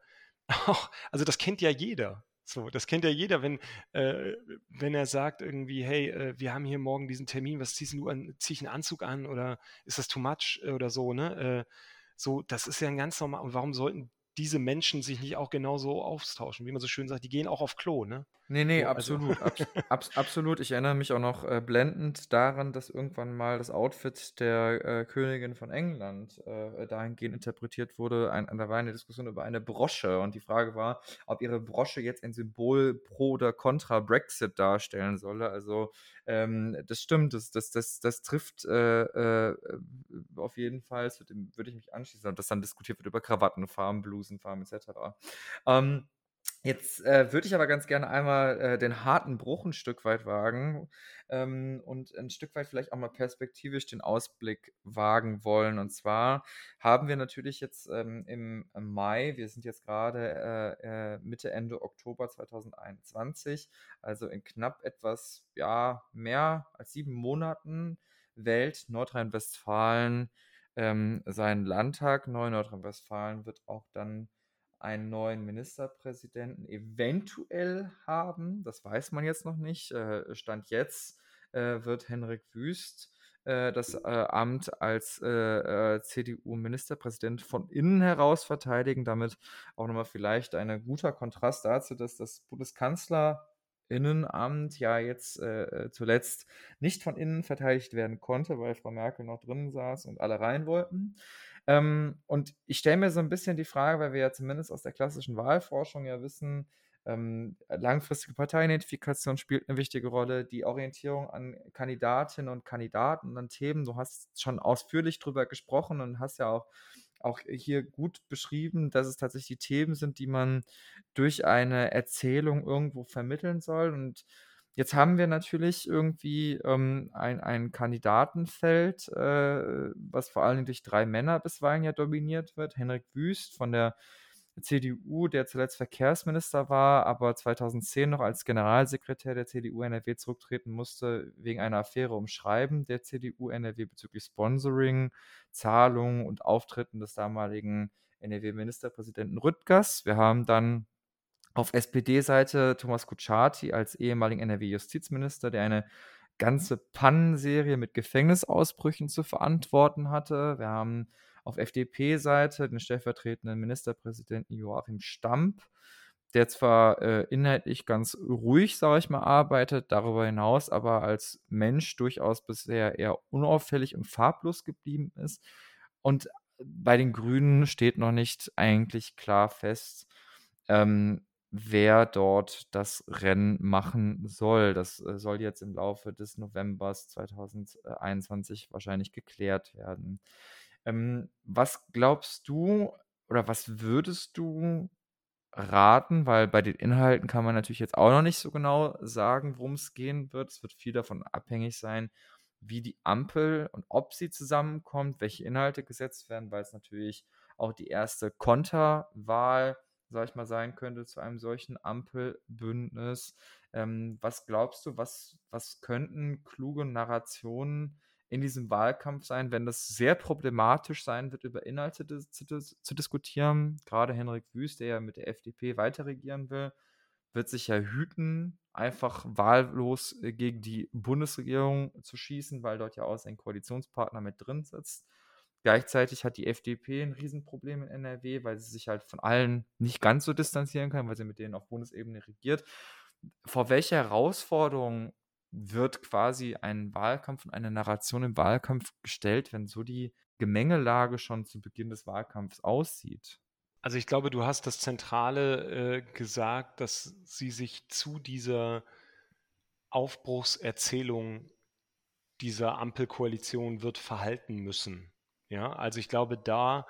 auch, also das kennt ja jeder. So, das kennt ja jeder, wenn, äh, wenn er sagt irgendwie, hey, äh, wir haben hier morgen diesen Termin, was ziehst du an, zieh ich einen Anzug an oder ist das too much äh, oder so, ne? Äh, so, das ist ja ein ganz normal. Und warum sollten diese Menschen sich nicht auch genauso austauschen? Wie man so schön sagt, die gehen auch auf Klo, ne?
Nee, nee,
So, also-
absolut. abs abs absolut. Ich erinnere mich auch noch äh, blendend daran, dass irgendwann mal das Outfit der äh, Königin von England äh, dahingehend interpretiert wurde. Ein, da war eine Diskussion über eine Brosche und die Frage war, ob ihre Brosche jetzt ein Symbol pro oder contra Brexit darstellen solle. Also ähm, das stimmt, das, das, das, das trifft äh, äh, auf jeden Fall, würde würd ich mich anschließen, dass dann diskutiert wird über Krawattenfarben, Blusenfarben etc. Ähm, Jetzt äh, würde ich aber ganz gerne einmal äh, den harten Bruch ein Stück weit wagen ähm, und ein Stück weit vielleicht auch mal perspektivisch den Ausblick wagen wollen. Und zwar haben wir natürlich jetzt ähm, im Mai, wir sind jetzt gerade äh, äh, Mitte, Ende Oktober 2021, also in knapp etwas, ja, mehr als sieben Monaten wählt Nordrhein-Westfalen ähm, seinen Landtag. Neu Nordrhein-Westfalen wird auch dann einen neuen Ministerpräsidenten eventuell haben. Das weiß man jetzt noch nicht. Äh, Stand jetzt äh, wird Henrik Wüst äh, das Amt als CDU-Ministerpräsident von innen heraus verteidigen. Damit auch nochmal vielleicht ein guter Kontrast dazu, dass das Bundeskanzlerinnenamt ja jetzt äh, zuletzt nicht von innen verteidigt werden konnte, weil Frau Merkel noch drinnen saß und alle rein wollten. Ähm, und ich stelle mir so ein bisschen die Frage, weil wir ja zumindest aus der klassischen Wahlforschung ja wissen, ähm, langfristige Parteiidentifikation spielt eine wichtige Rolle, die Orientierung an Kandidatinnen und Kandidaten und an Themen. Du hast schon ausführlich drüber gesprochen und hast ja auch, auch hier gut beschrieben, dass es tatsächlich die Themen sind, die man durch eine Erzählung irgendwo vermitteln soll. Und Jetzt haben wir natürlich irgendwie ähm, ein, ein Kandidatenfeld, äh, was vor allen Dingen durch drei Männer bisweilen ja dominiert wird. Henrik Wüst von der CDU, der zuletzt Verkehrsminister war, aber 2010 noch als Generalsekretär der CDU NRW zurücktreten musste wegen einer Affäre um Schreiben der CDU NRW bezüglich Sponsoring, Zahlungen und Auftritten des damaligen NRW-Ministerpräsidenten Rüttgers. Wir haben dann auf SPD-Seite Thomas Kutschaty als ehemaligen NRW-Justizminister, der eine ganze Pannenserie mit Gefängnisausbrüchen zu verantworten hatte. Wir haben auf FDP-Seite den stellvertretenden Ministerpräsidenten Joachim Stamp, der zwar äh, inhaltlich ganz ruhig, sage ich mal, arbeitet, darüber hinaus aber als Mensch durchaus bisher eher unauffällig und farblos geblieben ist. Und bei den Grünen steht noch nicht eigentlich klar fest, ähm, wer dort das Rennen machen soll. Das äh, soll jetzt im Laufe des Novembers 2021 wahrscheinlich geklärt werden. Ähm, was glaubst du oder was würdest du raten? Weil bei den Inhalten kann man natürlich jetzt auch noch nicht so genau sagen, worum es gehen wird. Es wird viel davon abhängig sein, wie die Ampel und ob sie zusammenkommt, welche Inhalte gesetzt werden, weil es natürlich auch die erste Konterwahl sag ich mal, sein könnte zu einem solchen Ampelbündnis. Ähm, was glaubst du, was, was könnten kluge Narrationen in diesem Wahlkampf sein, wenn das sehr problematisch sein wird, über Inhalte zu, dis zu, diskutieren. Gerade Henrik Wüst, der ja mit der FDP weiter regieren will, wird sich ja hüten, einfach wahllos äh, gegen die Bundesregierung zu schießen, weil dort ja auch sein Koalitionspartner mit drin sitzt. Gleichzeitig hat die FDP ein Riesenproblem in NRW, weil sie sich halt von allen nicht ganz so distanzieren kann, weil sie mit denen auf Bundesebene regiert. Vor welche Herausforderungen wird quasi ein Wahlkampf und eine Narration im Wahlkampf gestellt, wenn so die Gemengelage schon zu Beginn des Wahlkampfs aussieht?
Also ich glaube, du hast das Zentrale äh, gesagt, dass sie sich zu dieser Aufbruchserzählung dieser Ampelkoalition wird verhalten müssen. Ja, also ich glaube, da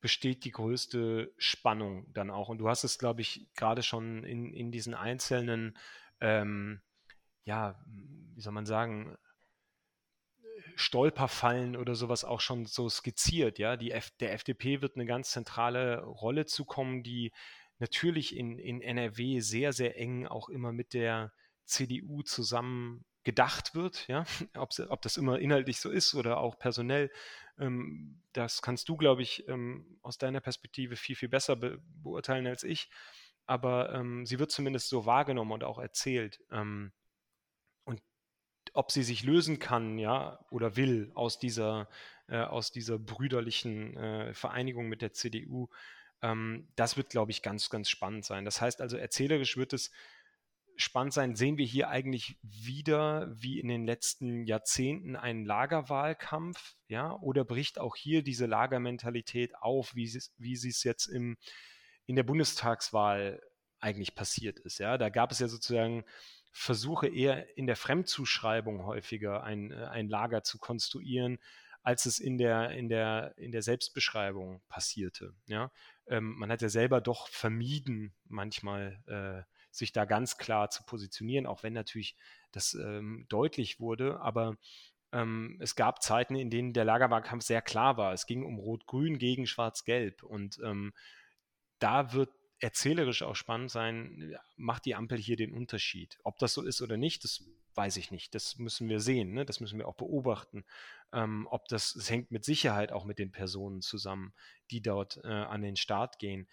besteht die größte Spannung dann auch. Und du hast es, glaube ich, gerade schon in, in diesen einzelnen ähm, ja, wie soll man sagen, Stolperfallen oder sowas auch schon so skizziert. Ja, die F der FDP wird eine ganz zentrale Rolle zukommen, die natürlich in, in NRW sehr, sehr eng auch immer mit der CDU zusammen gedacht wird, ja, ob, ob das immer inhaltlich so ist oder auch personell, ähm, das kannst du, glaube ich, ähm, aus deiner Perspektive viel, viel besser be beurteilen als ich. Aber ähm, sie wird zumindest so wahrgenommen und auch erzählt. Ähm, ob sie sich lösen kann, ja, oder will aus dieser, äh, aus dieser brüderlichen äh, Vereinigung mit der CDU, ähm, das wird, glaube ich, ganz, ganz spannend sein. Das heißt also, erzählerisch wird es spannend sein. Sehen wir hier eigentlich wieder, wie in den letzten Jahrzehnten, einen Lagerwahlkampf, ja, oder bricht auch hier diese Lagermentalität auf, wie sie, wie es jetzt im, in der Bundestagswahl eigentlich passiert ist, ja. Da gab es ja sozusagen versuche eher in der Fremdzuschreibung häufiger ein, äh, ein Lager zu konstruieren, als es in der, in der, in der Selbstbeschreibung passierte. Ja? Ähm, man hat ja selber doch vermieden, manchmal äh, sich da ganz klar zu positionieren, auch wenn natürlich das ähm, deutlich wurde. Aber ähm, es gab Zeiten, in denen der Lagerwahlkampf sehr klar war. Es ging um Rot-Grün gegen Schwarz-Gelb. Und ähm, da wird erzählerisch auch spannend sein, macht die Ampel hier den Unterschied. Ob das so ist oder nicht, das weiß ich nicht. Das müssen wir sehen, ne? das müssen wir auch beobachten. Ähm, ob das, das hängt mit Sicherheit auch mit den Personen zusammen, die dort äh, an den Start gehen.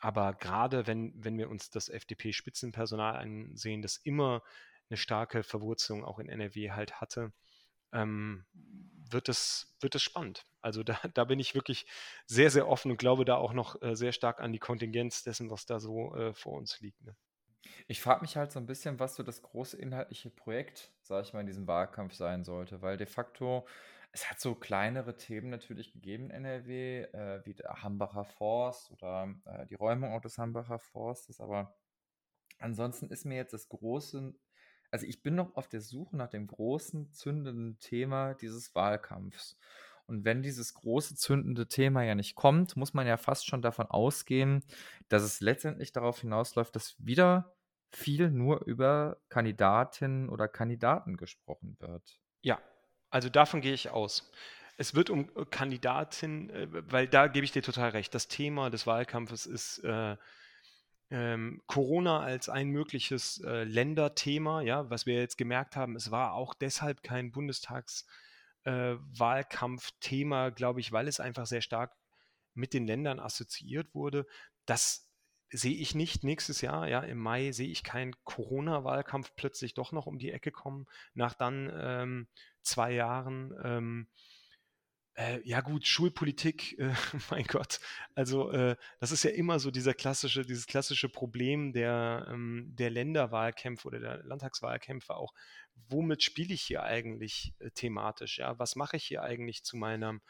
Aber gerade wenn, wenn wir uns das FDP-Spitzenpersonal ansehen, das immer eine starke Verwurzelung auch in NRW halt hatte, ähm, wird es, wird spannend. Also da, da bin ich wirklich sehr, sehr offen und glaube da auch noch äh, sehr stark an die Kontingenz dessen, was da so äh, vor uns liegt. Ne?
Ich frage mich halt so ein bisschen, was so das große inhaltliche Projekt, sage ich mal, in diesem Wahlkampf sein sollte, weil de facto, es hat so kleinere Themen natürlich gegeben in NRW, äh, wie der Hambacher Forst oder äh, die Räumung auch des Hambacher Forstes, aber ansonsten ist mir jetzt das große also ich bin noch auf der Suche nach dem großen zündenden Thema dieses Wahlkampfs. Und wenn dieses große zündende Thema ja nicht kommt, muss man ja fast schon davon ausgehen, dass es letztendlich darauf hinausläuft, dass wieder viel nur über Kandidatinnen oder Kandidaten gesprochen wird.
Ja, also davon gehe ich aus. Es wird um äh, Kandidatinnen, äh, weil da gebe ich dir total recht. Das Thema des Wahlkampfes ist äh, ähm, Corona als ein mögliches äh, Länderthema, ja, was wir jetzt gemerkt haben, es war auch deshalb kein Bundestagswahlkampfthema, äh, glaube ich, weil es einfach sehr stark mit den Ländern assoziiert wurde. Das sehe ich nicht nächstes Jahr, ja, im Mai sehe ich keinen Corona-Wahlkampf plötzlich doch noch um die Ecke kommen, nach dann ähm, zwei Jahren. Ähm, äh, ja gut, Schulpolitik, äh, mein Gott. Also äh, das ist ja immer so dieser klassische, dieses klassische Problem der, ähm, der Länderwahlkämpfe oder der Landtagswahlkämpfe auch. Womit spiele ich hier eigentlich äh, thematisch? Ja, was mache ich hier eigentlich zu meiner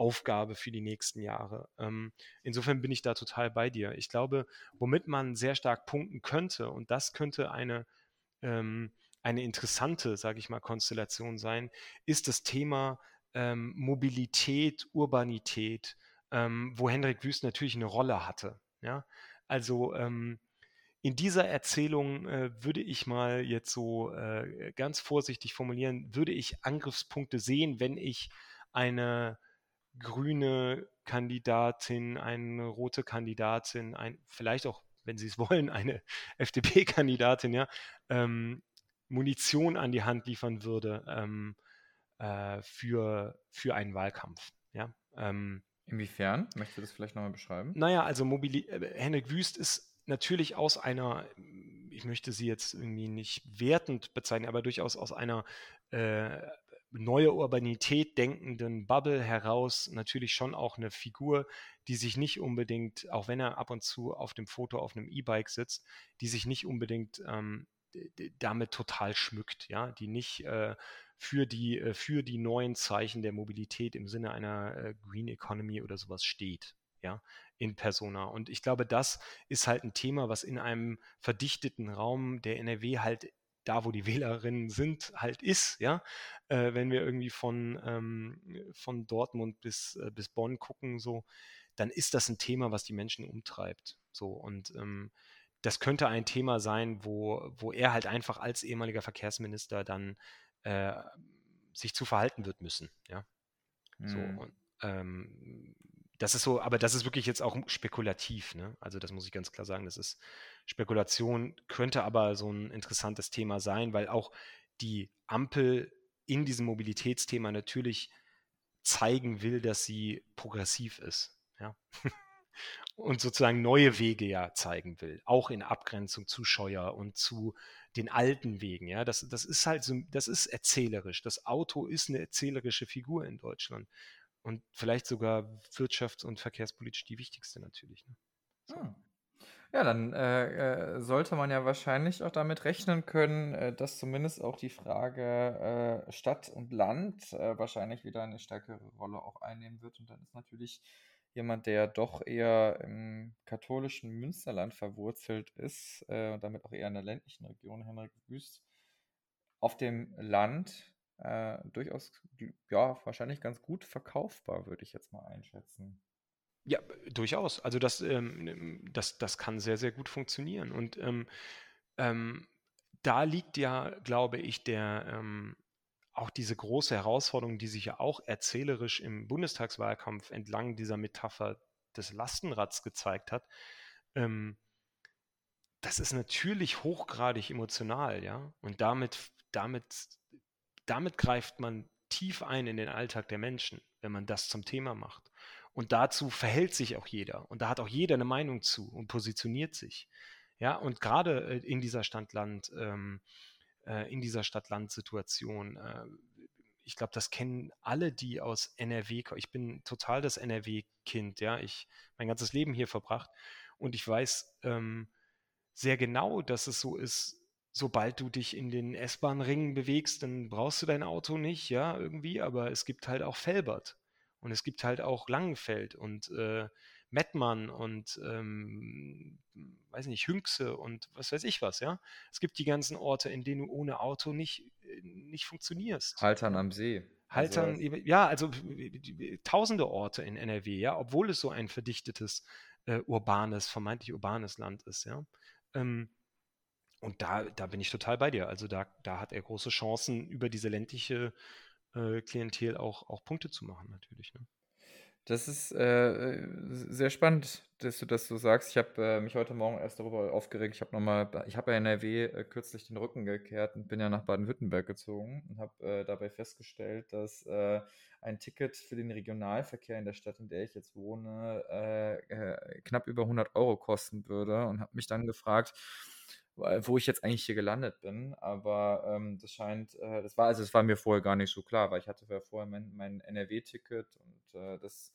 Aufgabe für die nächsten Jahre? Ähm, insofern bin ich da total bei dir. Ich glaube, womit man sehr stark punkten könnte und das könnte eine ähm, eine interessante, sage ich mal, Konstellation sein, ist das Thema ähm, Mobilität, Urbanität, ähm, wo Hendrik Wüst natürlich eine Rolle hatte. Ja? Also ähm, in dieser Erzählung äh, würde ich mal jetzt so äh, ganz vorsichtig formulieren, würde ich Angriffspunkte sehen, wenn ich eine grüne Kandidatin, eine rote Kandidatin, ein, vielleicht auch, wenn Sie es wollen, eine FDP-Kandidatin, ja, ähm, Munition an die Hand liefern würde. Ähm, äh, für, für einen Wahlkampf. Ja? Ähm,
Inwiefern? Möchtest du das vielleicht nochmal beschreiben?
Naja, also Mobili äh, Henrik Wüst ist natürlich aus einer, ich möchte sie jetzt irgendwie nicht wertend bezeichnen, aber durchaus aus einer äh, neue Urbanität denkenden Bubble heraus natürlich schon auch eine Figur, die sich nicht unbedingt, auch wenn er ab und zu auf dem Foto auf einem E-Bike sitzt, die sich nicht unbedingt ähm, damit total schmückt, ja, die nicht äh, für, die, äh, für die neuen Zeichen der Mobilität im Sinne einer äh, Green Economy oder sowas steht, ja, in Persona. Und ich glaube, das ist halt ein Thema, was in einem verdichteten Raum der NRW halt da, wo die Wählerinnen sind, halt ist, ja. Äh, wenn wir irgendwie von, ähm, von Dortmund bis, äh, bis Bonn gucken, so, dann ist das ein Thema, was die Menschen umtreibt. So und ähm, das könnte ein Thema sein, wo, wo er halt einfach als ehemaliger Verkehrsminister dann äh, sich zu verhalten wird müssen, ja. Mhm. So, und, ähm, das ist so, aber das ist wirklich jetzt auch spekulativ, ne? Also das muss ich ganz klar sagen, das ist Spekulation, könnte aber so ein interessantes Thema sein, weil auch die Ampel in diesem Mobilitätsthema natürlich zeigen will, dass sie progressiv ist, ja. und sozusagen neue Wege ja zeigen will, auch in Abgrenzung zu Scheuer und zu den alten Wegen. Ja, das, das ist halt so, das ist erzählerisch. Das Auto ist eine erzählerische Figur in Deutschland und vielleicht sogar wirtschafts- und verkehrspolitisch die wichtigste natürlich. Ne?
So. Hm. Ja, dann äh, äh, sollte man ja wahrscheinlich auch damit rechnen können, äh, dass zumindest auch die Frage äh, Stadt und Land äh, wahrscheinlich wieder eine stärkere Rolle auch einnehmen wird. Und dann ist natürlich jemand, der doch eher im katholischen Münsterland verwurzelt ist und damit auch eher in der ländlichen Region, Henrik Wüst, auf dem Land durchaus, ja, wahrscheinlich ganz gut verkaufbar, würde ich jetzt mal einschätzen.
Ja, durchaus. Also das, ähm, das, das kann sehr, sehr gut funktionieren. Und ähm, ähm, da liegt ja, glaube ich, der ähm, auch diese große Herausforderung, die sich ja auch erzählerisch im Bundestagswahlkampf entlang dieser Metapher des Lastenrads gezeigt hat. Ähm, das ist natürlich hochgradig emotional, ja. Und damit, damit damit greift man tief ein in den Alltag der Menschen, wenn man das zum Thema macht. Und dazu verhält sich auch jeder. Und da hat auch jeder eine Meinung zu und positioniert sich. Ja, und gerade äh, in dieser Stadt-Land, ähm, äh, in dieser Stadt-Land-Situation, äh, ich glaube, das kennen alle, die aus NRW kommen. Ich bin total das NRW-Kind, ja. Ich mein ganzes Leben hier verbracht und ich weiß ähm, sehr genau, dass es so ist, sobald du dich in den S-Bahn-Ringen bewegst, dann brauchst du dein Auto nicht, ja, irgendwie, aber es gibt halt auch Felbert und es gibt halt auch Langenfeld und äh, Mettmann und ähm, weiß nicht, Hünxe und was weiß ich was, ja. Es gibt die ganzen Orte, in denen du ohne Auto nicht, äh, nicht funktionierst.
Haltern am See.
Haltern, also, ja, also tausende Orte in NRW, ja, obwohl es so ein verdichtetes, äh, urbanes, vermeintlich urbanes Land ist, ja. Ähm, und da, da bin ich total bei dir. Also da, da hat er große Chancen, über diese ländliche äh, Klientel auch, auch Punkte zu machen, natürlich. Ne?
Das ist äh, sehr spannend, dass du das so sagst. Ich habe äh, mich heute Morgen erst darüber aufgeregt. Ich habe nochmal, ich habe ja in NRW äh, kürzlich den Rücken gekehrt und bin ja nach Baden-Württemberg gezogen und habe äh, dabei festgestellt, dass äh, ein Ticket für den Regionalverkehr in der Stadt, in der ich jetzt wohne, knapp über 100 Euro kosten würde und habe mich dann gefragt, wo ich jetzt eigentlich hier gelandet bin. Aber ähm, das scheint, äh, das war, also das war mir vorher gar nicht so klar, weil ich hatte ja vorher mein, mein NRW-Ticket und äh, das,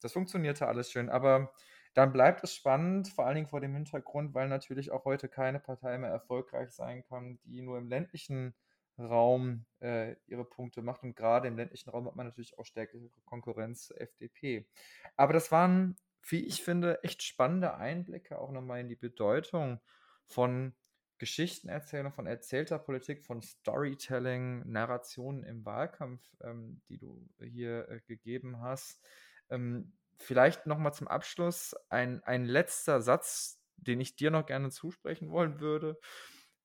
das funktionierte alles schön. Aber dann bleibt es spannend, vor allen Dingen vor dem Hintergrund, weil natürlich auch heute keine Partei mehr erfolgreich sein kann, die nur im ländlichen Raum äh, ihre Punkte macht. Und gerade im ländlichen Raum hat man natürlich auch stärkere Konkurrenz zur FDP. Aber das waren, wie ich finde, echt spannende Einblicke auch nochmal in die Bedeutung von Geschichtenerzählung, von erzählter Politik, von Storytelling, Narrationen im Wahlkampf, ähm, die du hier äh, gegeben hast. Ähm, vielleicht nochmal zum Abschluss ein, ein letzter Satz, den ich dir noch gerne zusprechen wollen würde.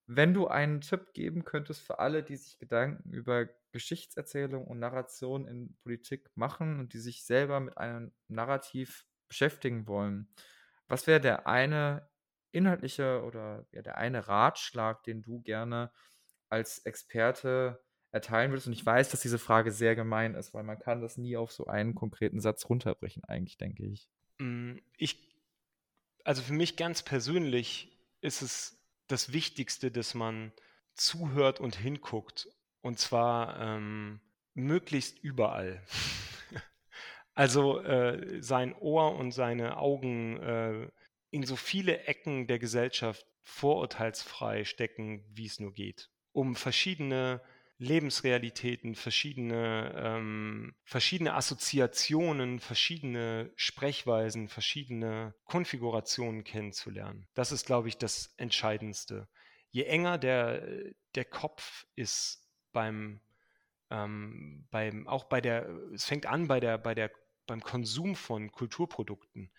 Wenn du einen Tipp geben könntest für alle, die sich Gedanken über Geschichtserzählung und Narration in Politik machen und die sich selber mit einem Narrativ beschäftigen wollen, was wäre der eine inhaltliche oder ja, der eine Ratschlag, den du gerne als Experte erteilen würdest. Und ich weiß, dass diese Frage sehr gemein ist, weil man kann das nie auf so einen konkreten Satz runterbrechen, eigentlich, denke ich.
Mm, ich, also für mich ganz persönlich ist es das Wichtigste, dass man zuhört und hinguckt. Und zwar ähm, möglichst überall. also äh, sein Ohr und seine Augen äh, in so viele Ecken der Gesellschaft vorurteilsfrei stecken, wie es nur geht, um verschiedene Lebensrealitäten, verschiedene, ähm, verschiedene Assoziationen, verschiedene Sprechweisen, verschiedene Konfigurationen kennenzulernen. Das ist, glaube ich, das Entscheidendste. Je enger der, der Kopf ist beim, ähm, beim, auch bei der, es fängt an bei der, bei der, beim Konsum von Kulturprodukten.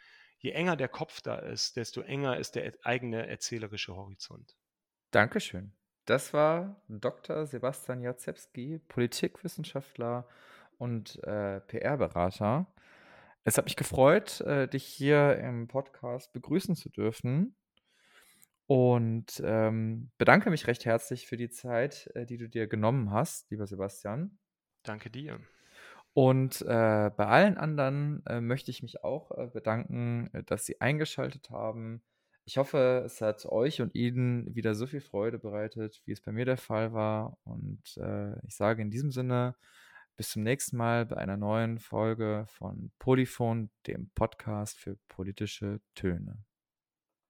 Je enger der Kopf da ist, desto enger ist der eigene erzählerische Horizont.
Dankeschön. Das war Dr. Sebastian Jacewski, Politikwissenschaftler und äh, PR-Berater. Es hat mich gefreut, äh, dich hier im Podcast begrüßen zu dürfen und ähm, bedanke mich recht herzlich für die Zeit, äh, die du dir genommen hast, lieber Sebastian.
Danke dir.
Und äh, bei allen anderen äh, möchte ich mich auch äh, bedanken, äh, dass sie eingeschaltet haben. Ich hoffe, es hat euch und Ihnen wieder so viel Freude bereitet, wie es bei mir der Fall war. Und äh, ich sage in diesem Sinne, bis zum nächsten Mal bei einer neuen Folge von Polyphon, dem Podcast für politische Töne.